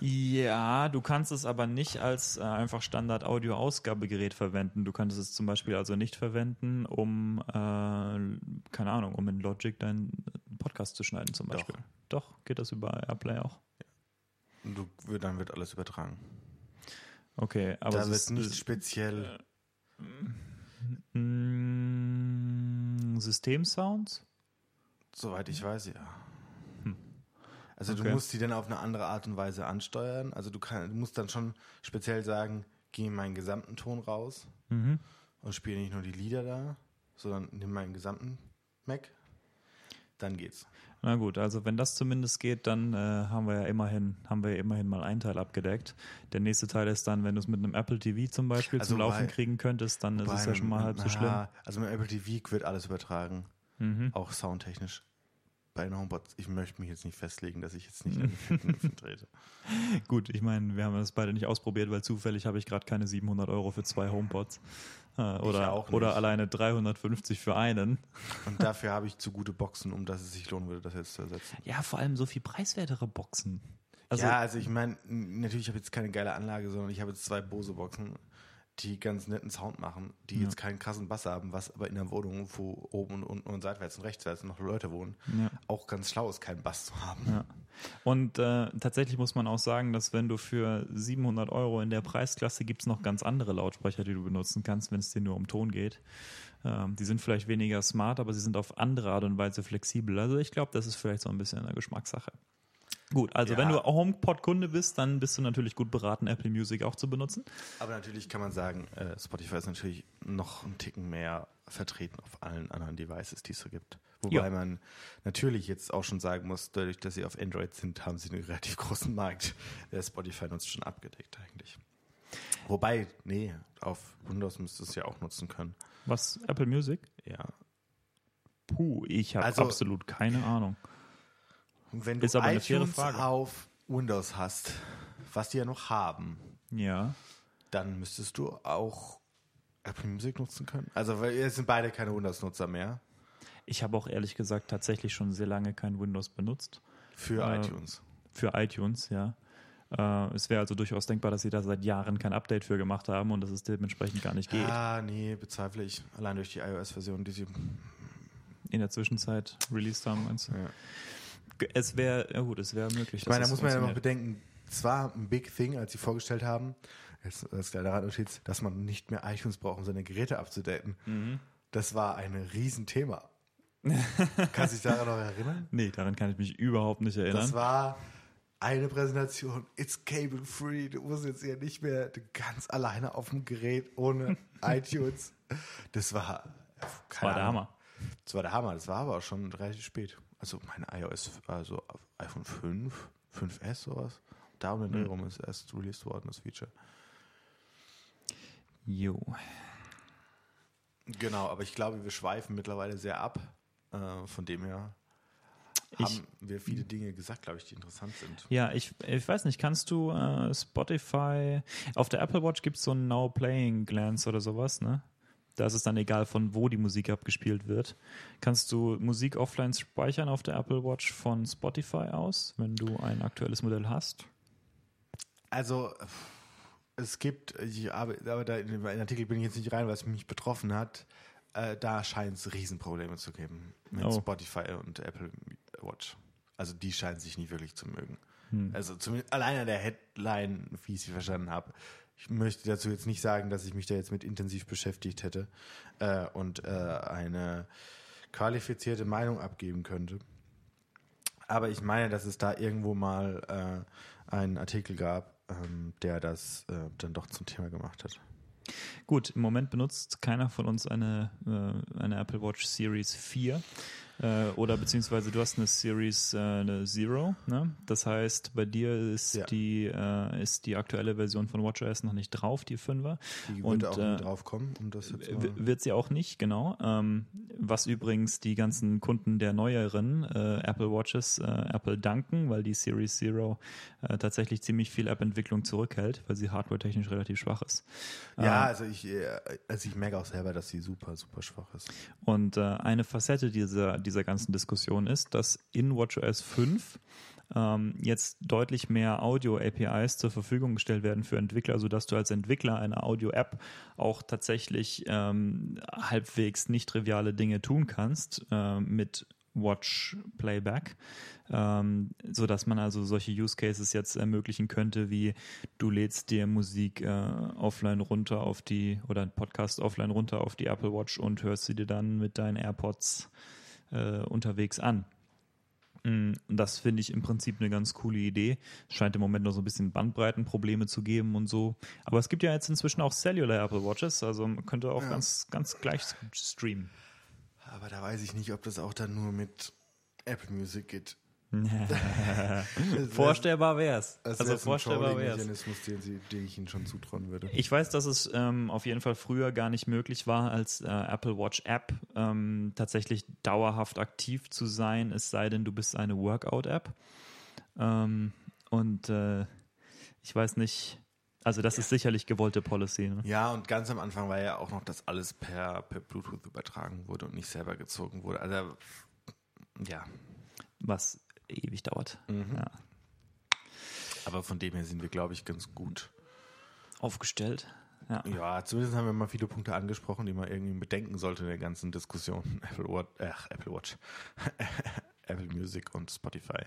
Speaker 2: Ja, du kannst es aber nicht als äh, einfach Standard-Audio-Ausgabegerät verwenden. Du kannst es zum Beispiel also nicht verwenden, um, äh, keine Ahnung, um in Logic deinen Podcast zu schneiden zum
Speaker 1: Doch.
Speaker 2: Beispiel. Doch, geht das über Airplay auch?
Speaker 1: Du, dann wird alles übertragen.
Speaker 2: Okay, aber
Speaker 1: da wird
Speaker 2: ist,
Speaker 1: nicht speziell.
Speaker 2: Mm, Systemsounds?
Speaker 1: Soweit ich weiß, ja. Also
Speaker 2: Okay.
Speaker 1: du musst die dann auf eine andere Art und Weise ansteuern. Also du, kann, du musst dann schon speziell sagen, geh meinen gesamten Ton raus
Speaker 2: Mhm.
Speaker 1: und spiele nicht nur die Lieder da, sondern nimm meinen gesamten Mac. Dann geht's.
Speaker 2: Na gut, also wenn das zumindest geht, dann äh, haben wir ja immerhin, haben wir ja immerhin mal einen Teil abgedeckt. Der nächste Teil ist dann, wenn du es mit einem Apple TV zum Beispiel
Speaker 1: Also
Speaker 2: zum Laufen
Speaker 1: bei-
Speaker 2: kriegen könntest, dann ist es ja schon mal halb so schlimm.
Speaker 1: Also mit Apple TV wird alles übertragen,
Speaker 2: Mhm.
Speaker 1: auch soundtechnisch. Bei den HomePods, ich möchte mich jetzt nicht festlegen, dass ich jetzt nicht an die vertrete.
Speaker 2: Gut, ich meine, wir haben das beide nicht ausprobiert, weil zufällig habe ich gerade keine 700 Euro für zwei HomePods. Äh, oder,
Speaker 1: auch
Speaker 2: oder alleine 350 für einen.
Speaker 1: Und dafür habe ich zu gute Boxen, um dass es sich lohnen würde, das jetzt zu ersetzen.
Speaker 2: Ja, vor allem so viel preiswertere Boxen. Also,
Speaker 1: ja, also ich meine, natürlich habe ich jetzt keine geile Anlage, sondern ich habe jetzt zwei Bose-Boxen, die ganz netten Sound machen, die jetzt keinen krassen Bass haben, was aber in der Wohnung, wo oben und unten und seitwärts und rechtswärts noch Leute wohnen,
Speaker 2: Ja.
Speaker 1: auch ganz schlau ist, keinen Bass zu haben.
Speaker 2: Ja. Und äh, tatsächlich muss man auch sagen, dass wenn du für 700 Euro in der Preisklasse gibt es noch ganz andere Lautsprecher, die du benutzen kannst, wenn es dir nur um Ton geht. Ähm, die sind vielleicht weniger smart, aber sie sind auf andere Art und Weise flexibel. Also ich glaube, das ist vielleicht so ein bisschen eine Geschmackssache. Gut, also
Speaker 1: Ja.
Speaker 2: wenn du HomePod-Kunde bist, dann bist du natürlich gut beraten, Apple Music auch zu benutzen.
Speaker 1: Aber natürlich kann man sagen, äh, Spotify ist natürlich noch einen Ticken mehr vertreten auf allen anderen Devices, die es so gibt. Wobei
Speaker 2: Ja.
Speaker 1: man natürlich jetzt auch schon sagen muss, dadurch, dass sie auf Android sind, haben sie einen relativ großen Markt. Der Spotify nutzt schon abgedeckt eigentlich. Wobei, nee, auf Windows müsste es ja auch nutzen können.
Speaker 2: Was, Apple Music?
Speaker 1: Ja.
Speaker 2: Puh, ich habe
Speaker 1: Also-
Speaker 2: absolut keine Ahnung.
Speaker 1: Und wenn du
Speaker 2: Ist aber eine faire
Speaker 1: iTunes
Speaker 2: Frage.
Speaker 1: auf Windows hast, was die ja noch haben,
Speaker 2: Ja.
Speaker 1: dann müsstest du auch Apple Music nutzen können. Also, weil jetzt sind beide keine Windows-Nutzer mehr
Speaker 2: Ich habe auch ehrlich gesagt tatsächlich schon sehr lange kein Windows benutzt.
Speaker 1: für
Speaker 2: Äh,
Speaker 1: iTunes.
Speaker 2: Für iTunes, ja. Äh, es wäre also durchaus denkbar, dass sie da seit Jahren kein Update für gemacht haben und dass es dementsprechend gar nicht geht.
Speaker 1: Ah, nee, bezweifle ich. Allein durch die iOS-Version, die sie.
Speaker 2: In der Zwischenzeit released haben, meinst du?
Speaker 1: Ja.
Speaker 2: Es wäre, ja gut, es wäre möglich.
Speaker 1: Ich meine, da muss man ja noch bedenken, es war ein Big Thing, als sie vorgestellt haben, jetzt als kleine Randnotiz, dass man nicht mehr iTunes braucht, um seine Geräte abzudaten.
Speaker 2: Mhm.
Speaker 1: Das war ein Riesenthema. Kannst du dich daran noch erinnern?
Speaker 2: Nee, daran kann ich mich überhaupt nicht erinnern.
Speaker 1: Das war eine Präsentation, it's cable free, du musst jetzt hier nicht mehr ganz alleine auf dem Gerät ohne iTunes. Das war,
Speaker 2: Das
Speaker 1: keine
Speaker 2: war der. Hammer.
Speaker 1: Das war der Hammer, das war aber auch schon relativ spät. Also mein iOS, also iPhone 5, 5S sowas, da um den Dreh rum ist erst released worden, das Feature.
Speaker 2: Jo.
Speaker 1: Genau, aber ich glaube, wir schweifen mittlerweile sehr ab. Äh, von dem her
Speaker 2: Ich-
Speaker 1: haben wir viele Dinge gesagt, glaube ich, die interessant sind.
Speaker 2: Ja, ich, ich weiß nicht, kannst du äh, Spotify, auf der Apple Watch gibt es so einen Now Playing Glance oder sowas, ne? Da ist es dann egal, von wo die Musik abgespielt wird. Kannst du Musik offline speichern auf der Apple Watch von Spotify aus, wenn du ein aktuelles Modell hast?
Speaker 1: Also, es gibt, arbeite, aber da in den Artikel bin ich jetzt nicht rein, was mich betroffen hat. Äh, da scheint es Riesenprobleme zu geben mit
Speaker 2: Oh.
Speaker 1: Spotify und Apple Watch. Also, die scheinen sich nicht wirklich zu mögen.
Speaker 2: Hm.
Speaker 1: Also, zumindest allein an der Headline, wie ich sie verstanden habe. Ich möchte dazu jetzt nicht sagen, dass ich mich da jetzt mit intensiv beschäftigt hätte äh, und äh, eine qualifizierte Meinung abgeben könnte. Aber ich meine, dass es da irgendwo mal äh, einen Artikel gab, ähm, der das äh, dann doch zum Thema gemacht hat.
Speaker 2: Gut, im Moment benutzt keiner von uns eine, äh, eine Apple Watch Series 4. Äh, oder beziehungsweise du hast eine Series äh, eine Zero. Ne? Das heißt, bei dir ist,
Speaker 1: Ja.
Speaker 2: die, äh, ist die aktuelle Version von WatchOS noch nicht drauf, die 5er.
Speaker 1: Die
Speaker 2: Und,
Speaker 1: würde auch
Speaker 2: äh,
Speaker 1: nie drauf kommen, um das jetzt mal.
Speaker 2: Wird sie auch nicht, genau. Ähm, was übrigens die ganzen Kunden der neueren äh, Apple Watches äh, Apple danken, weil die Series Zero äh, tatsächlich ziemlich viel App-Entwicklung zurückhält, weil sie hardware-technisch relativ schwach ist.
Speaker 1: Ja, also ich, äh, also ich merke auch selber, dass sie super, super schwach ist.
Speaker 2: Und äh, eine Facette dieser, dieser ganzen Diskussion ist, dass in WatchOS 5 ähm, jetzt deutlich mehr Audio-APIs zur Verfügung gestellt werden für Entwickler, sodass du als Entwickler einer Audio-App auch tatsächlich ähm, halbwegs nicht triviale Dinge tun kannst äh, mit Watch Playback, ähm, so dass man also solche Use Cases jetzt ermöglichen könnte, wie du lädst dir Musik äh, offline runter auf die oder einen Podcast offline runter auf die Apple Watch und hörst sie dir dann mit deinen AirPods äh, unterwegs an. Mm, Und das finde ich im Prinzip eine ganz coole Idee. Scheint im Moment noch so ein bisschen Bandbreitenprobleme zu geben und so. Aber es gibt ja jetzt inzwischen auch Cellular Apple Watches, also man könnte auch
Speaker 1: Ja.
Speaker 2: ganz, ganz gleich streamen.
Speaker 1: Aber da weiß ich nicht, ob das auch dann nur mit Apple Music geht.
Speaker 2: vorstellbar wär's. Also
Speaker 1: wäre so ein
Speaker 2: vorstellbar wär's.
Speaker 1: Trolling-Mechanismus, den, sie- den ich ihnen schon zutrauen würde.
Speaker 2: Ich weiß, dass es ähm, auf jeden Fall früher gar nicht möglich war, als äh, Apple Watch App ähm, tatsächlich dauerhaft aktiv zu sein, es sei denn, du bist eine Workout-App. Ähm, und äh, ich weiß nicht, also das ist sicherlich gewollte Policy. Ne?
Speaker 1: Ja, und ganz am Anfang war ja auch noch, dass alles per, per Bluetooth übertragen wurde und nicht selber gezogen wurde. Also, ja.
Speaker 2: Was ewig dauert. Ja.
Speaker 1: Aber von dem her sind wir, glaube ich, ganz gut.
Speaker 2: Aufgestellt. Ja.
Speaker 1: Ja, zumindest haben wir mal viele Punkte angesprochen, die man irgendwie bedenken sollte in der ganzen Diskussion. Apple Watch, ach, Apple Watch. Apple Music und Spotify.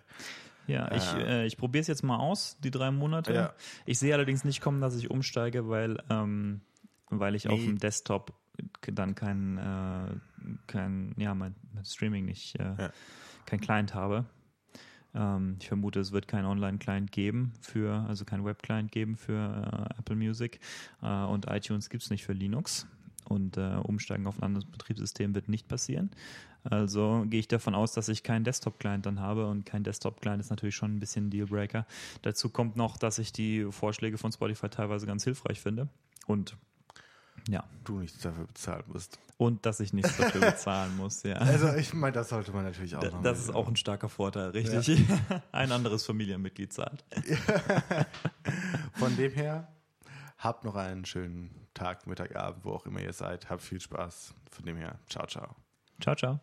Speaker 2: Ja, ich, äh, ich probiere es jetzt mal aus, die drei Monate.
Speaker 1: Ja.
Speaker 2: Ich sehe allerdings nicht kommen, dass ich umsteige, weil, ähm, weil ich auf
Speaker 1: Nee.
Speaker 2: dem Desktop dann kein, äh, kein ja, mein, mein Streaming nicht, äh,
Speaker 1: Ja.
Speaker 2: kein Client habe. Ähm, ich vermute, es wird keinen Online-Client geben für, also kein Web-Client geben für äh, Apple Music äh, und iTunes gibt es nicht für Linux. Und äh, umsteigen auf ein anderes Betriebssystem wird nicht passieren. Also gehe ich davon aus, dass ich keinen Desktop-Client dann habe und kein Desktop-Client ist natürlich schon ein bisschen ein Dealbreaker. Dazu kommt noch, dass ich die Vorschläge von Spotify teilweise ganz hilfreich finde und ja,
Speaker 1: Du nichts dafür bezahlen musst.
Speaker 2: und dass ich nichts dafür bezahlen muss. Ja.
Speaker 1: Also, ich meine, das sollte man natürlich auch
Speaker 2: Da-
Speaker 1: noch.
Speaker 2: Das ist auch ein starker Vorteil, richtig. Ein anderes Familienmitglied zahlt.
Speaker 1: Von dem her, habt noch einen schönen Tag, Mittag, Abend, wo auch immer ihr seid. Habt viel Spaß. Von dem her, ciao, ciao.
Speaker 2: Ciao, ciao.